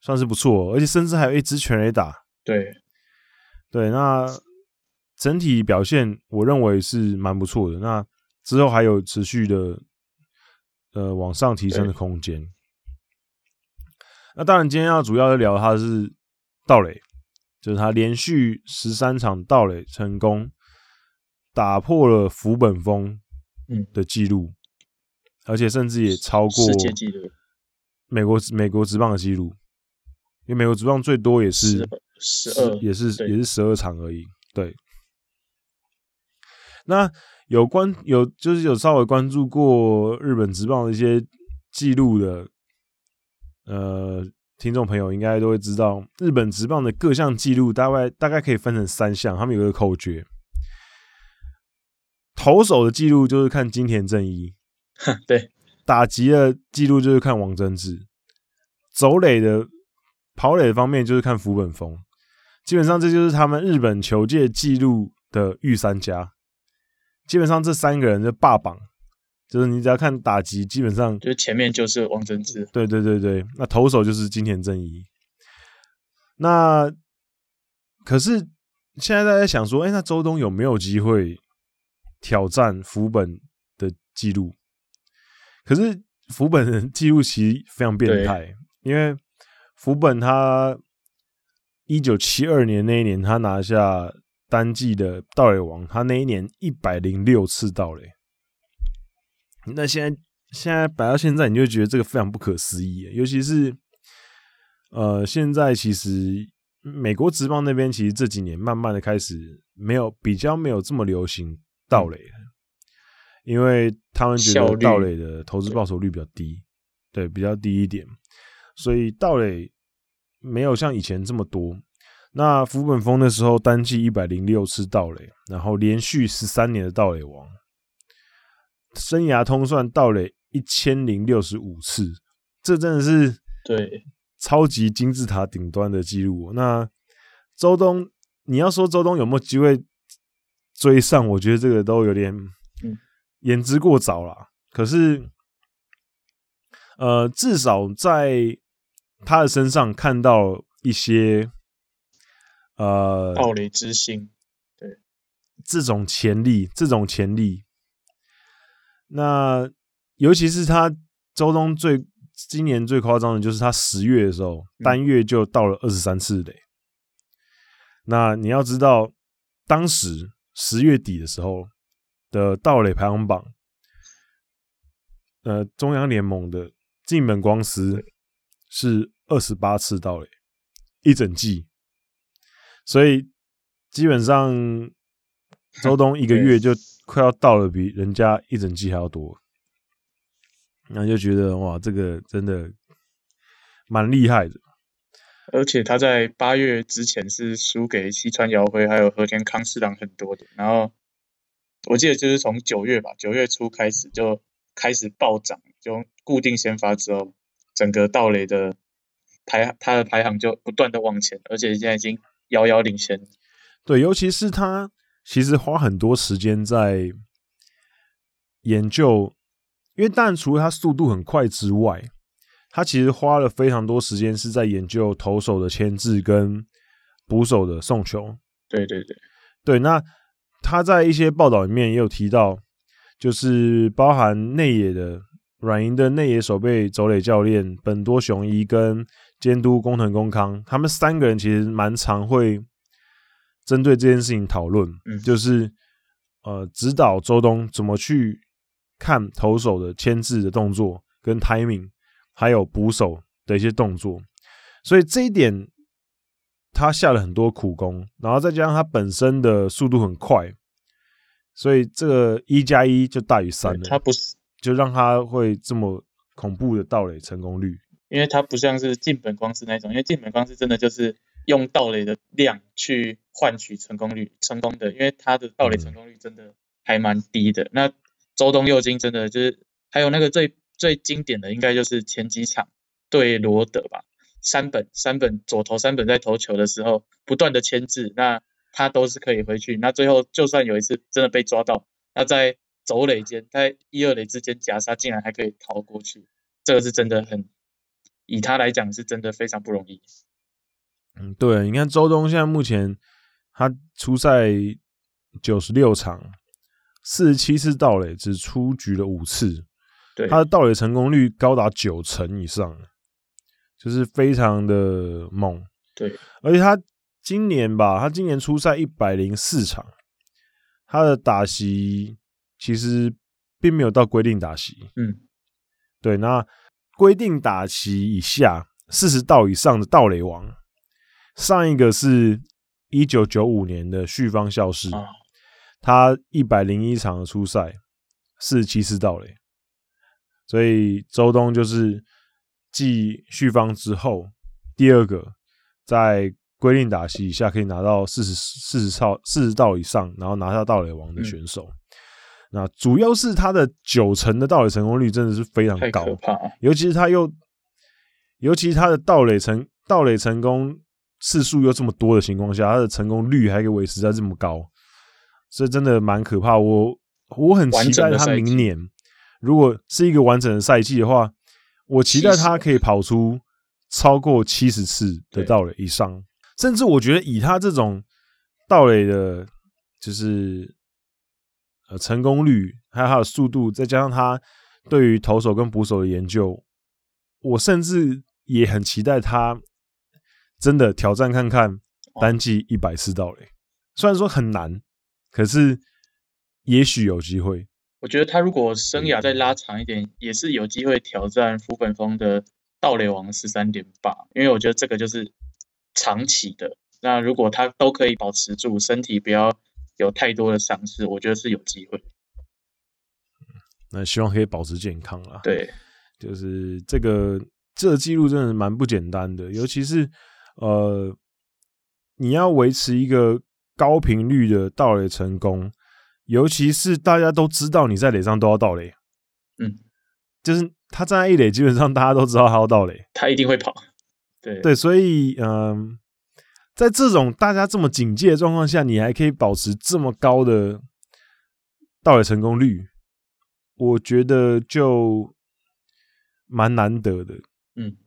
算是不错，而且甚至还有一支全垒打，对对，那整体表现我认为是蛮不错的。那之后还有持续的呃往上提升的空间。那当然，今天要主要聊他是盗垒，就是他连续十三场盗垒成功。打破了福本丰的记录，嗯，而且甚至也超过世界纪录，美国美国职棒的记录，因为美国职棒最多也是十二，也是也是十二场而已。对，那有关有就是有稍微关注过日本职棒的一些记录的，呃，听众朋友应该都会知道，日本职棒的各项记录大概大概可以分成三项，他们有一个口诀。投手的记录就是看金田正一，对，打击的记录就是看王贞治，走垒的跑垒方面就是看福本丰，基本上这就是他们日本球界记录的御三家。基本上这三个人的霸榜，就是你只要看打击，基本上就是前面就是王贞治，对对对对，那投手就是金田正一。那可是现在大家想说，哎、欸，那周东有没有机会？挑战福本的记录，可是福本的记录其实非常变态，因为福本他一九七二年那一年，他拿下单季的盗垒王，他那一年一百零六次盗垒。那现在现在摆到现在，你就觉得这个非常不可思议，尤其是呃，现在其实美国职棒那边其实这几年慢慢的开始没有比较没有这么流行。盗垒，因为他们觉得盗垒的投资报酬率比较低，对，比较低一点，所以盗垒没有像以前这么多。那福本丰的时候，单季一百零六次盗垒，然后连续十三年的盗垒王，生涯通算盗垒一千零六十五次，这真的是对超级金字塔顶端的记录。那周东，你要说周东有没有机会？追上，我觉得这个都有点言之过早了。可是，呃，至少在他的身上看到一些呃暴雷之星，对这种潜力，这种潜力。那尤其是他周东最今年最夸张的就是他十月的时候，单月就到了二十三次垒。那你要知道，当时。十月底的时候的盗垒排行榜，呃，中央联盟的进本光司是二十八次盗垒一整季，所以基本上 周东一个月就快要到了比人家一整季还要多，那就觉得哇，这个真的蛮厉害的。而且他在八月之前是输给西川遥辉还有和田康士郎很多的，然后我记得就是从九月吧，九月初开始就开始暴涨，就固定先发之后，整个道垒的排他的排行就不断的往前，而且现在已经遥遥领先。对，尤其是他其实花很多时间在研究，因为当然除了他速度很快之外。他其实花了非常多时间是在研究投手的牵制跟捕手的送球。对对对对，那他在一些报道里面也有提到，就是包含内野的软银的内野守备走垒教练本多雄一跟监督工藤公康，他们三个人其实蛮常会针对这件事情讨论，嗯，就是呃指导周东怎么去看投手的牵制的动作跟 timing，还有捕手的一些动作，所以这一点他下了很多苦功，然后再加上他本身的速度很快，所以这个一加一就大于三了。他不是。就让他会这么恐怖的盗垒成功率，因为他不像是近本光司那种，因为近本光司真的就是用盗垒的量去换取成功率，成功的，因为他的盗垒成功率真的还蛮低的。嗯、那周东佑京真的就是，还有那个最最经典的，应该就是前几场对罗德吧，三本三本左投三本在投球的时候不断的牵制，那他都是可以回去，那最后就算有一次真的被抓到，那在走垒间，在一二垒之间夹杀，竟然还可以逃过去，这个是真的很，以他来讲是真的非常不容易。嗯，对，你看周东现在目前他出赛九十六场，四十七次盗垒，只出局了五次，对，他的盗垒成功率高达九成以上，就是非常的猛。对，而且他今年吧，他今年出赛一百零四场，他的打席。其实并没有到规定打席，嗯，对。那规定打席以下四十道以上的盗垒王，上一个是一九九五年的旭方孝市，哦、他一百零一场的初赛，四十七次盗垒，所以周东就是继旭方之后第二个在规定打席以下可以拿到四十四十套四十道以上，然后拿下盗垒王的选手。嗯那主要是他的九成的盗垒成功率真的是非常高，尤其是他又，尤其是他的盗垒成盗垒成功次数又这么多的情况下，他的成功率还可以维持在这么高，所以真的蛮可怕。我我很期待他明年如果是一个完整的赛季的话，我期待他可以跑出超过七十次的盗垒以上，甚至我觉得以他这种盗垒的，就是。呃，成功率还有他的速度，再加上他对于投手跟捕手的研究，我甚至也很期待他真的挑战看看单季一百次盗垒。虽然说很难，可是也许有机会。我觉得他如果生涯再拉长一点，也是有机会挑战福本丰的盗垒王十三点八，因为我觉得这个就是长期的。那如果他都可以保持住身体，不要。有太多的伤势，我觉得是有机会。那希望可以保持健康啦。对，就是这个这个记录真的蛮不简单的，尤其是呃，你要维持一个高频率的盗垒成功，尤其是大家都知道你在垒上都要盗垒。嗯，就是他站在一垒，基本上大家都知道他要盗垒，他一定会跑。对对，所以嗯。呃在这种大家这么警戒的状况下，你还可以保持这么高的盗垒成功率，我觉得就蛮难得的。嗯，对，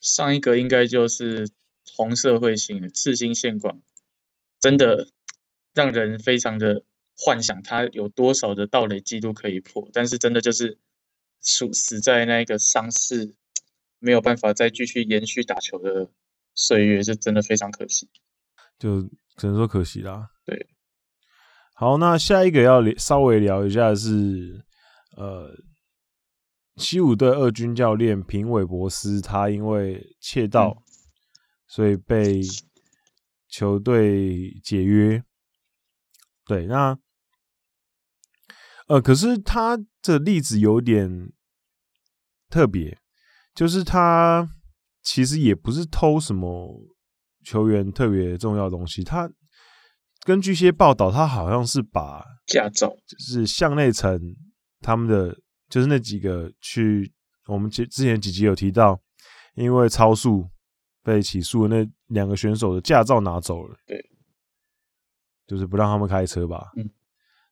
上一个应该就是红社彗星的赤星宪广，真的让人非常的幻想他有多少的盗垒记录可以破，但是真的就是死死在那个伤势，没有办法再继续延续打球的。岁月是真的非常可惜，就只能说可惜啦。对，好，那下一个要稍微聊一下是，呃，西武队二军教练平尾博斯，他因为窃盗，嗯、所以被球队解约。对，那，呃，可是他的例子有点特别，就是他。其实也不是偷什么球员特别重要的东西，他根据一些报道，他好像是把驾照，就是向内城他们的，就是那几个去我们之之前几集有提到，因为超速被起诉的那两个选手的驾照拿走了，对，就是不让他们开车吧。嗯，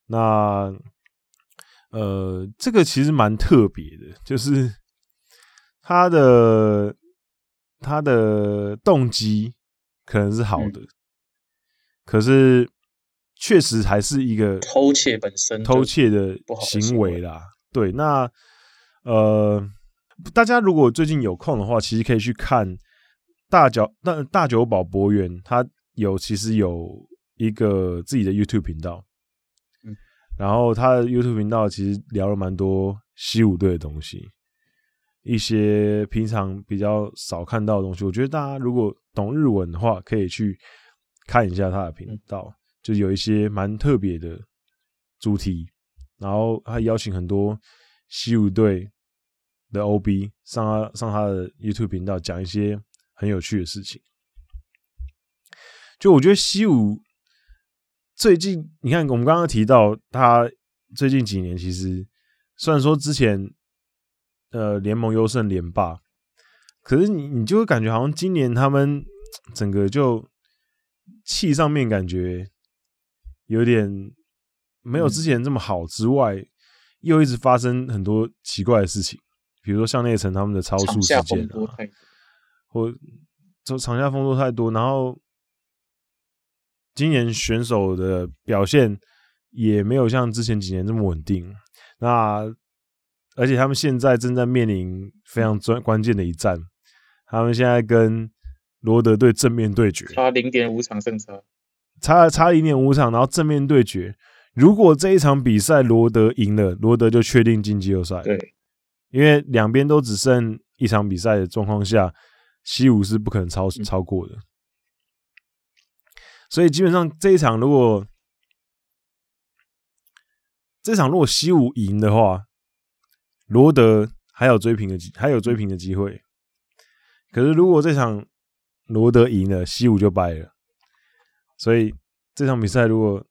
那呃，这个其实蛮特别的，就是他的。他的动机可能是好的，嗯、可是确实还是一个偷窃本身偷窃的行为啦。对，那呃，大家如果最近有空的话，其实可以去看大脚那大久保博元，他有其实有一个自己的 YouTube 频道，嗯，然后他的 YouTube 频道其实聊了蛮多西武队的东西，一些平常比较少看到的东西。我觉得大家如果懂日文的话，可以去看一下他的频道，就有一些蛮特别的主题。然后他邀请很多西武队的 OB 上他上他的 YouTube 频道讲一些很有趣的事情。就我觉得西武最近，你看我们刚刚提到他最近几年，其实虽然说之前呃联盟优胜连霸，可是你你就会感觉好像今年他们整个就气上面感觉有点。没有之前这么好之外，嗯、又一直发生很多奇怪的事情，比如说像内层他们的超速事件啊，或就场下风波太多，然后今年选手的表现也没有像之前几年这么稳定。那而且他们现在正在面临非常关关键的一战，他们现在跟罗德队正面对决，差零点五场胜差，差差零点五场，然后正面对决。如果这一场比赛罗德赢了，罗德就确定进季后赛。对，因为两边都只剩一场比赛的状况下，西武是不可能超超过的。所以基本上这一场，如果这场如果西武赢的话，罗德还有追平的机，还有追平的机会。可是如果这场罗德赢了，西武就败了。所以这场比赛如果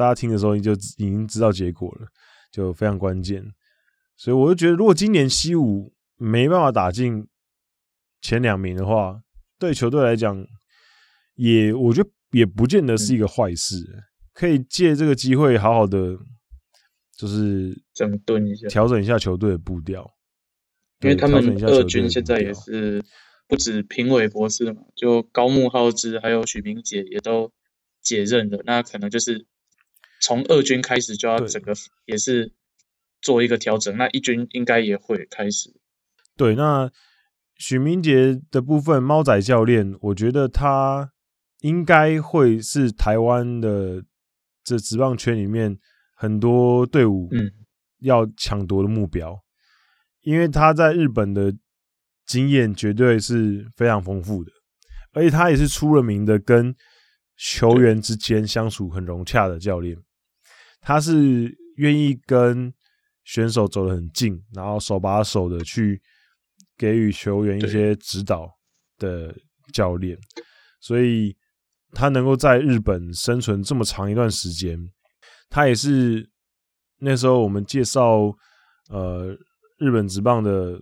大家听的时候，你就已经知道结果了，就非常关键。所以我就觉得，如果今年西武没办法打进前两名的话，对球队来讲，也我觉得也不见得是一个坏事。可以借这个机会，好好的就是整顿一下，调整一下球队的步调。因为他们二军现在也是不止评委博士嘛，就高木浩之还有许明杰也都解任了，那可能就是。从二军开始就要整个也是做一个调整，那一军应该也会开始。对，那许明杰的部分，猫仔教练，我觉得他应该会是台湾的这职棒圈里面很多队伍嗯要抢夺的目标，嗯，因为他在日本的经验绝对是非常丰富的，而且他也是出了名的跟球员之间相处很融洽的教练。他是愿意跟选手走得很近，然后手把手的去给予球员一些指导的教练，所以他能够在日本生存这么长一段时间，他也是那时候我们介绍呃日本职棒的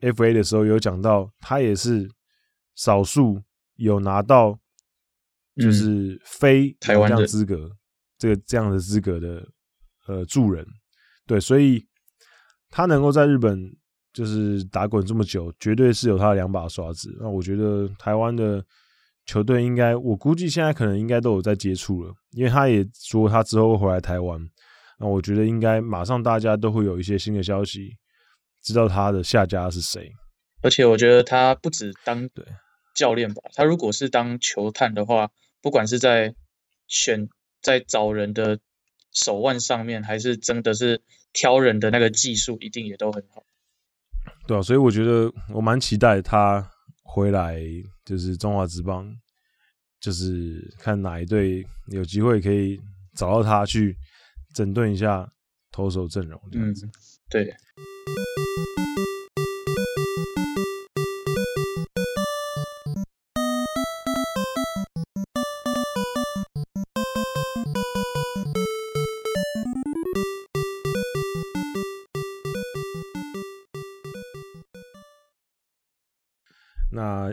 FA 的时候有讲到，他也是少数有拿到就是非台湾的资格。这个这样的资格的呃助人，对，所以他能够在日本就是打滚这么久，绝对是有他的两把刷子。那我觉得台湾的球队应该，我估计现在可能应该都有在接触了，因为他也说他之后会回来台湾。那我觉得应该马上大家都会有一些新的消息，知道他的下家是谁。而且我觉得他不止当对教练吧，他如果是当球探的话，不管是在选。在找人的手腕上面，还是真的是挑人的那个技术，一定也都很好。对啊，所以我觉得我蛮期待他回来，就是中华职棒，就是看哪一队有机会可以找到他去整顿一下投手阵容这样子。嗯，对。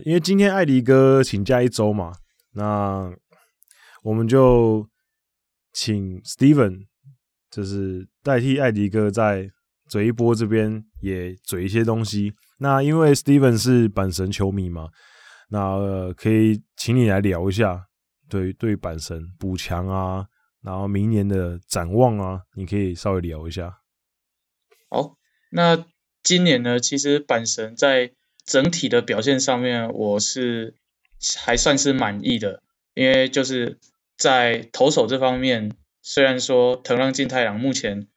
因为今天艾迪哥请假一周嘛，那我们就请 Steven，就是代替艾迪哥在嘴一波这边也嘴一些东西。那因为 Steven 是阪神球迷嘛，那、呃、可以请你来聊一下对对阪神补强啊，然后明年的展望啊，你可以稍微聊一下。好，那今年呢，其实阪神在整体的表现上面，我是还算是满意的，因为就是在投手这方面，虽然说藤浪晋太郎目前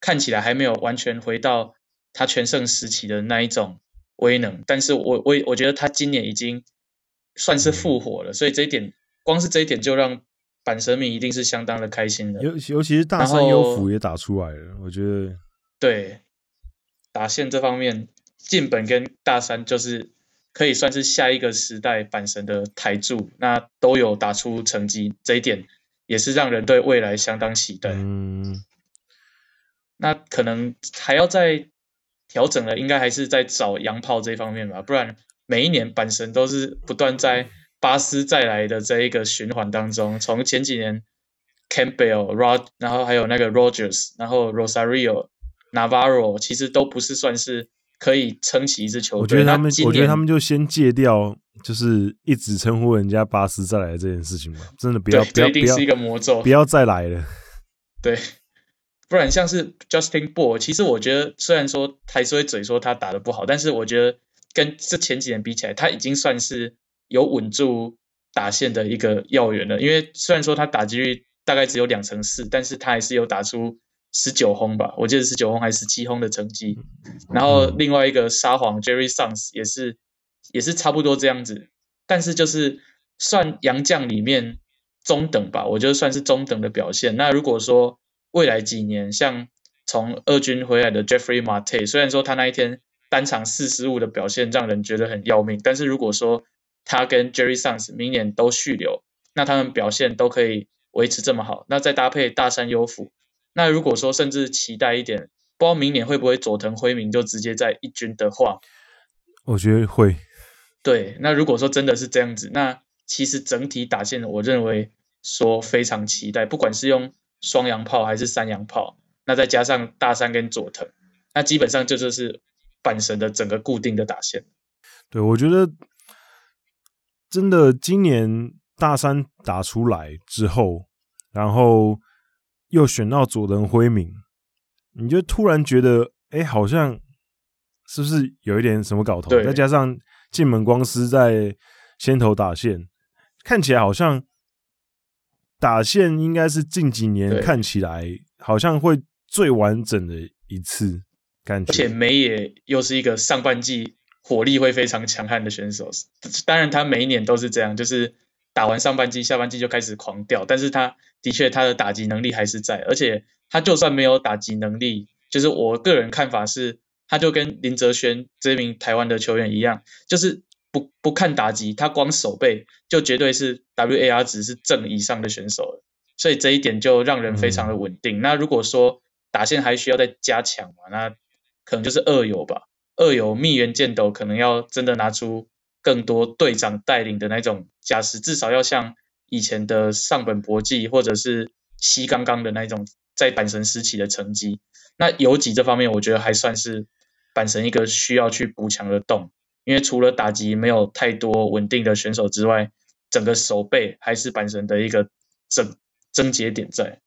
看起来还没有完全回到他全盛时期的那一种威能，但是我我我觉得他今年已经算是复活了，所以这一点光是这一点就让板神迷一定是相当的开心的。尤尤其是大山优辅也打出来了，我觉得对打线这方面。近本跟大山就是可以算是下一个时代阪神的台柱，那都有打出成绩，这一点也是让人对未来相当期待。嗯，那可能还要再调整了，应该还是在找洋炮这方面吧，不然每一年阪神都是不断在巴斯再来的这一个循环当中，从前几年 Campbell、Rod，然后还有那个 Rogers，然后 Rosario、Navarro，其实都不是算是。可以撑起一支球队。我觉得他们，我觉得他们就先戒掉，就是一直称呼人家巴斯再来的这件事情吧。真的不要，不要，不要是一个魔咒，不要再来了。对，不然像是 Justin Bour，其实我觉得虽然说还是会嘴说他打的不好，但是我觉得跟这前几年比起来，他已经算是有稳住打线的一个要员了。因为虽然说他打击率大概只有两成四，但是他还是有打出。十九轰吧，我记得十九轰还是十七轰的成绩。然后另外一个沙皇 Jerry Sons 也是也是差不多这样子，但是就是算洋将里面中等吧，我觉得算是中等的表现。那如果说未来几年像从二军回来的 Jeffrey Marte，虽然说他那一天单场四十五的表现让人觉得很要命，但是如果说他跟 Jerry Sons 明年都续留，那他们表现都可以维持这么好，那再搭配大山优辅。那如果说甚至期待一点，不知道明年会不会佐藤辉明就直接在一军的话，我觉得会。对，那如果说真的是这样子，那其实整体打线，我认为说非常期待，不管是用双洋炮还是三洋炮，那再加上大山跟佐藤，那基本上就就是阪神的整个固定的打线。对，我觉得真的今年大山打出来之后，然后。又选到佐藤辉明，你就突然觉得，哎、欸，好像是不是有一点什么搞头？再加上进门光司在先头打线，看起来好像打线应该是近几年看起来好像会最完整的一次感觉。而且梅野又是一个上半季火力会非常强悍的选手，当然他每一年都是这样，就是。打完上半季，下半季就开始狂掉，但是他的确他的打击能力还是在，而且他就算没有打击能力，就是我个人看法是，他就跟林哲瑄这名台湾的球员一样，就是不不看打击，他光守备就绝对是 WAR 值是正以上的选手，所以这一点就让人非常的稳定。那如果说打线还需要再加强嘛，那可能就是二游吧，二游蜜源健斗可能要真的拿出。更多队长带领的那种加持，至少要像以前的上本博纪或者是西刚刚的那种在阪神时期的成绩。那游击这方面，我觉得还算是阪神一个需要去补强的洞，因为除了打击没有太多稳定的选手之外，整个守备还是阪神的一个整症结点在。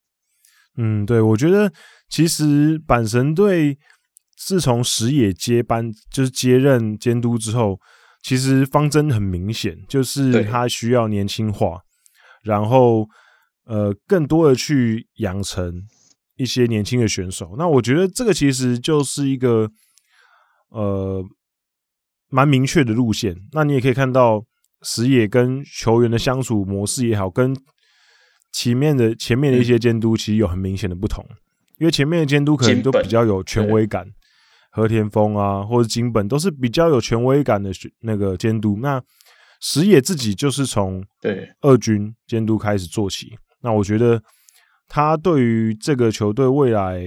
嗯，对，我觉得其实阪神队自从石野接班就是接任监督之后。其实方针很明显，就是他需要年轻化，然后呃，更多的去养成一些年轻的选手。那我觉得这个其实就是一个呃蛮明确的路线。那你也可以看到石野跟球员的相处模式也好，跟前面的前面的一些监督其实有很明显的不同，因为前面的监督可能都比较有权威感。和田丰啊，或者金本都是比较有权威感的那个监督。那石野自己就是从对二军监督开始做起。那我觉得他对于这个球队未来，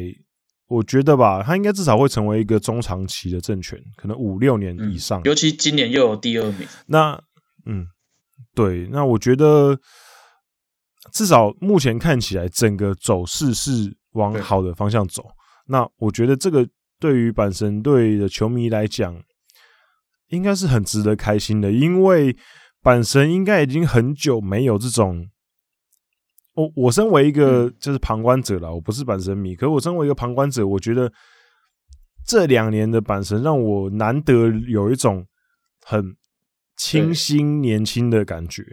我觉得吧，他应该至少会成为一个中长期的政权，可能五六年以上。尤其今年又有第二名。那嗯，对，那我觉得至少目前看起来，整个走势是往好的方向走。那我觉得这个。对于阪神队的球迷来讲，应该是很值得开心的，因为阪神应该已经很久没有这种。我我身为一个就是旁观者啦，我不是阪神迷，可是我身为一个旁观者，我觉得这两年的阪神让我难得有一种很清新年轻的感觉，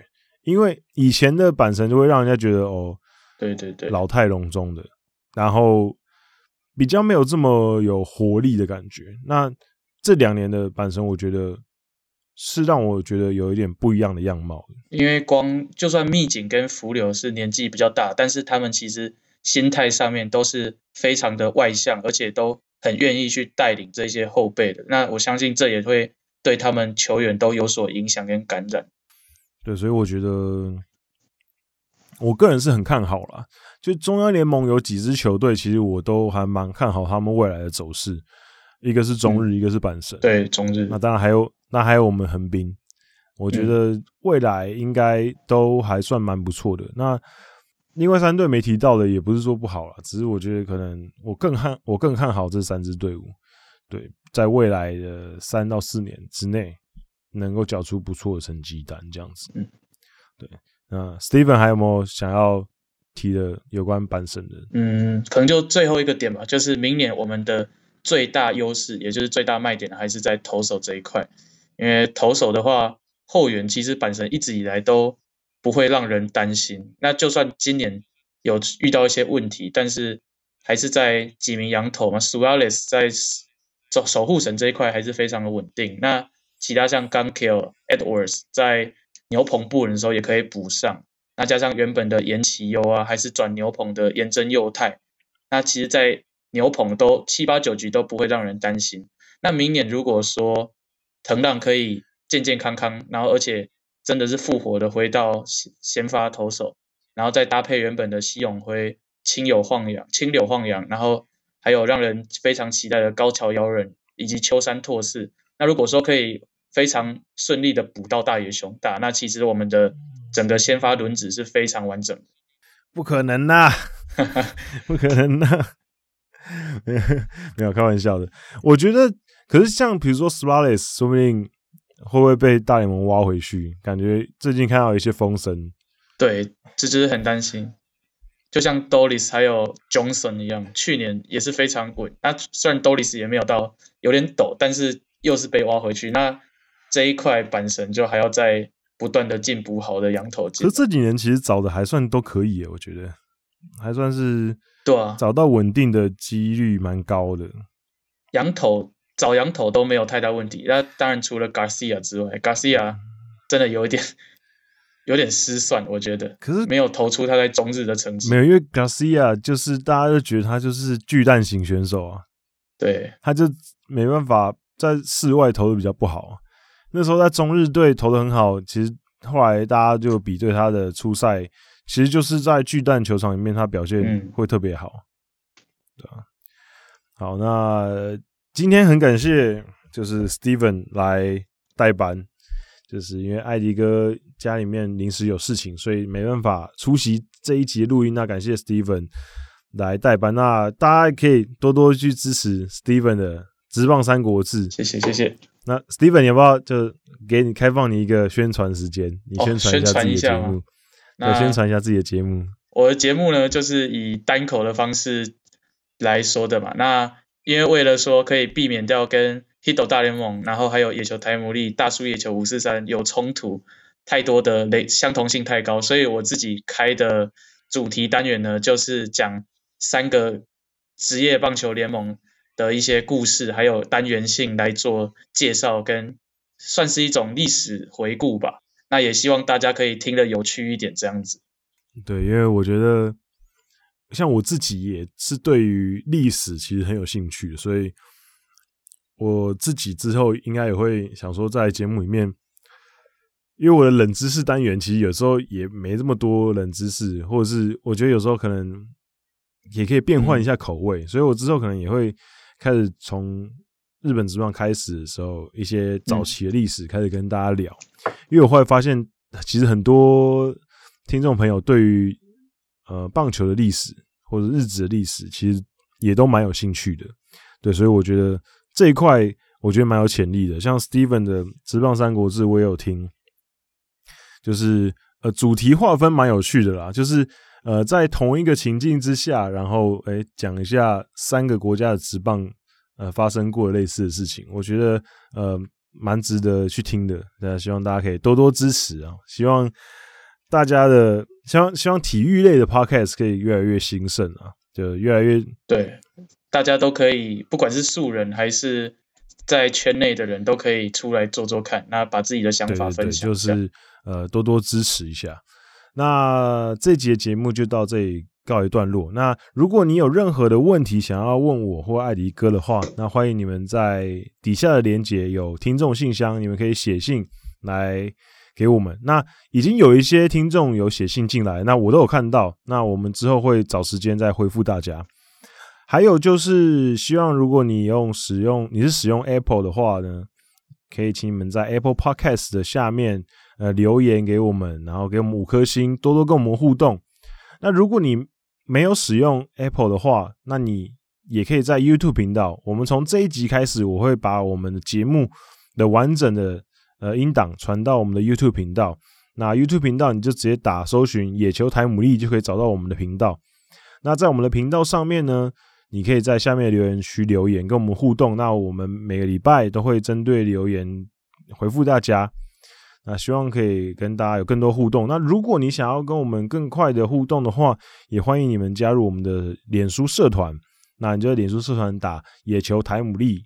因为以前的阪神就会让人家觉得哦，对对对，老态龙钟的，然后比较没有这么有活力的感觉。那这两年的阪神，我觉得是让我觉得有一点不一样的样貌。因为光就算密景跟福流是年纪比较大，但是他们其实心态上面都是非常的外向，而且都很愿意去带领这些后辈的。那我相信这也会对他们球员都有所影响跟感染。对，所以我觉得我个人是很看好啦。就中央联盟有几支球队，其实我都还蛮看好他们未来的走势。一个是中日，嗯、一个是阪神。对，中日。那当然还有，那还有我们横滨。我觉得未来应该都还算蛮不错的。嗯、那另外三队没提到的，也不是说不好啦，只是我觉得可能我更看我更看好这三支队伍。对，在未来的三到四年之内，能够缴出不错的成绩单，这样子。嗯，对。那 Steven 还有没有想要提的有关板神的？嗯，可能就最后一个点吧，就是明年我们的最大优势，也就是最大卖点，还是在投手这一块。因为投手的话，后援其实板神一直以来都不会让人担心。那就算今年有遇到一些问题，但是还是在几名洋投嘛，Suarez 在守守护神这一块还是非常的稳定。那其他像 Gunkill、Edwards 在牛棚布人的时候也可以补上。那加上原本的岩崎优啊，还是转牛棚的岩真佑太，那其实，在牛棚都七八九局都不会让人担心。那明年如果说藤浪可以健健康康，然后而且真的是复活的回到先先发投手，然后再搭配原本的西永辉、青柳晃洋、青柳晃洋，然后还有让人非常期待的高桥遥人以及秋山拓士。那如果说可以非常顺利的补到大野熊大，那其实我们的整个先发轮子是非常完整的。不可能呐，不可能呐。没有开玩笑的，我觉得，可是像比如说 Suarez 说不定会不会被大联盟挖回去？感觉最近看到一些风声，对，这就是很担心。就像 Dolis 还有 Johnson 一样，去年也是非常稳。那虽然 Dolis 也没有到有点抖，但是又是被挖回去。那这一块板神就还要再不断的进补好的洋投。可是这几年其实找的还算都可以，我觉得还算是。对啊，找到稳定的几率蛮高的。羊头找羊头都没有太大问题。那当然除了 Garcia 之外，Garcia 真的有一点 有点失算，我觉得。可是没有投出他在中日的成绩。没有，因为 Garcia 就是大家都觉得他就是巨蛋型选手啊。对，他就没办法在室外投的比较不好。那时候在中日队投的很好，其实后来大家就比对他的初赛。其实就是在巨蛋球场里面，他表现会特别好，嗯、对吧？好，那今天很感谢，就是 Steven 来代班，就是因为艾迪哥家里面临时有事情，所以没办法出席这一集录音。那感谢 Steven 来代班，那大家可以多多去支持 Steven 的《直棒三国志》。谢谢，谢谢。那 Steven 你要不要就给你开放你一个宣传时间？你宣传一下自己的节目。哦我宣传一下自己的节目。我的节目呢，就是以单口的方式来说的嘛。那因为为了说可以避免掉跟 Hito 大联盟，然后还有野球台牡蛎、大叔野球五四三有冲突，太多的雷相同性太高，所以我自己开的主题单元呢，就是讲三个职业棒球联盟的一些故事，还有单元性来做介绍，跟算是一种历史回顾吧。那也希望大家可以听得有趣一点，这样子。对，因为我觉得，像我自己也是对于历史其实很有兴趣，所以我自己之后应该也会想说，在节目里面，因为我的冷知识单元其实有时候也没这么多冷知识，或者是我觉得有时候可能也可以变换一下口味，嗯、所以我之后可能也会开始从。日本职棒开始的时候，一些早期的历史开始跟大家聊，嗯、因为我后来发现，其实很多听众朋友对于呃棒球的历史或者日子的历史，其实也都蛮有兴趣的。对，所以我觉得这一块我觉得蛮有潜力的。像 Steven 的《职棒三国志》，我也有听，就是呃主题划分蛮有趣的啦，就是呃在同一个情境之下，然后诶讲一下三个国家的职棒。呃发生过类似的事情，我觉得呃蛮值得去听的。那希望大家可以多多支持啊！希望大家的希望希望体育类的 podcast 可以越来越兴盛啊，就越来越对，大家都可以，不管是素人还是在圈内的人都可以出来做做看，那把自己的想法分享，就是呃多多支持一下。那这集的节目就到这里告一段落。那如果你有任何的问题想要问我或艾迪哥的话，那欢迎你们在底下的连接有听众信箱，你们可以写信来给我们。那已经有一些听众有写信进来，那我都有看到。那我们之后会找时间再回复大家。还有就是希望如果你用使用你是使用 Apple 的话呢，可以请你们在 Apple Podcast 的下面。呃，留言给我们，然后给我们五颗星，多多跟我们互动。那如果你没有使用 Apple 的话，那你也可以在 YouTube 频道。我们从这一集开始，我会把我们的节目的完整的呃音档传到我们的 YouTube 频道。那 YouTube 频道你就直接打搜寻“野球台牡蛎”就可以找到我们的频道。那在我们的频道上面呢，你可以在下面留言区留言跟我们互动。那我们每个礼拜都会针对留言回复大家。那希望可以跟大家有更多互动。那如果你想要跟我们更快的互动的话，也欢迎你们加入我们的脸书社团。那你就在脸书社团打“野球台牡蛎”，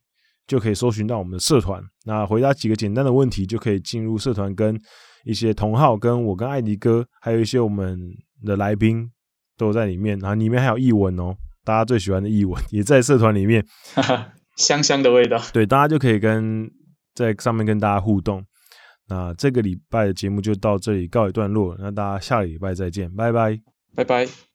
就可以搜寻到我们的社团。那回答几个简单的问题，就可以进入社团，跟一些同好、跟我、跟艾迪哥，还有一些我们的来宾都在里面。然后里面还有译文哦，大家最喜欢的译文也在社团里面，哈哈，香香的味道。对，大家就可以跟在上面跟大家互动。那这个礼拜的节目就到这里告一段落，那大家下个礼拜再见，拜拜，拜拜。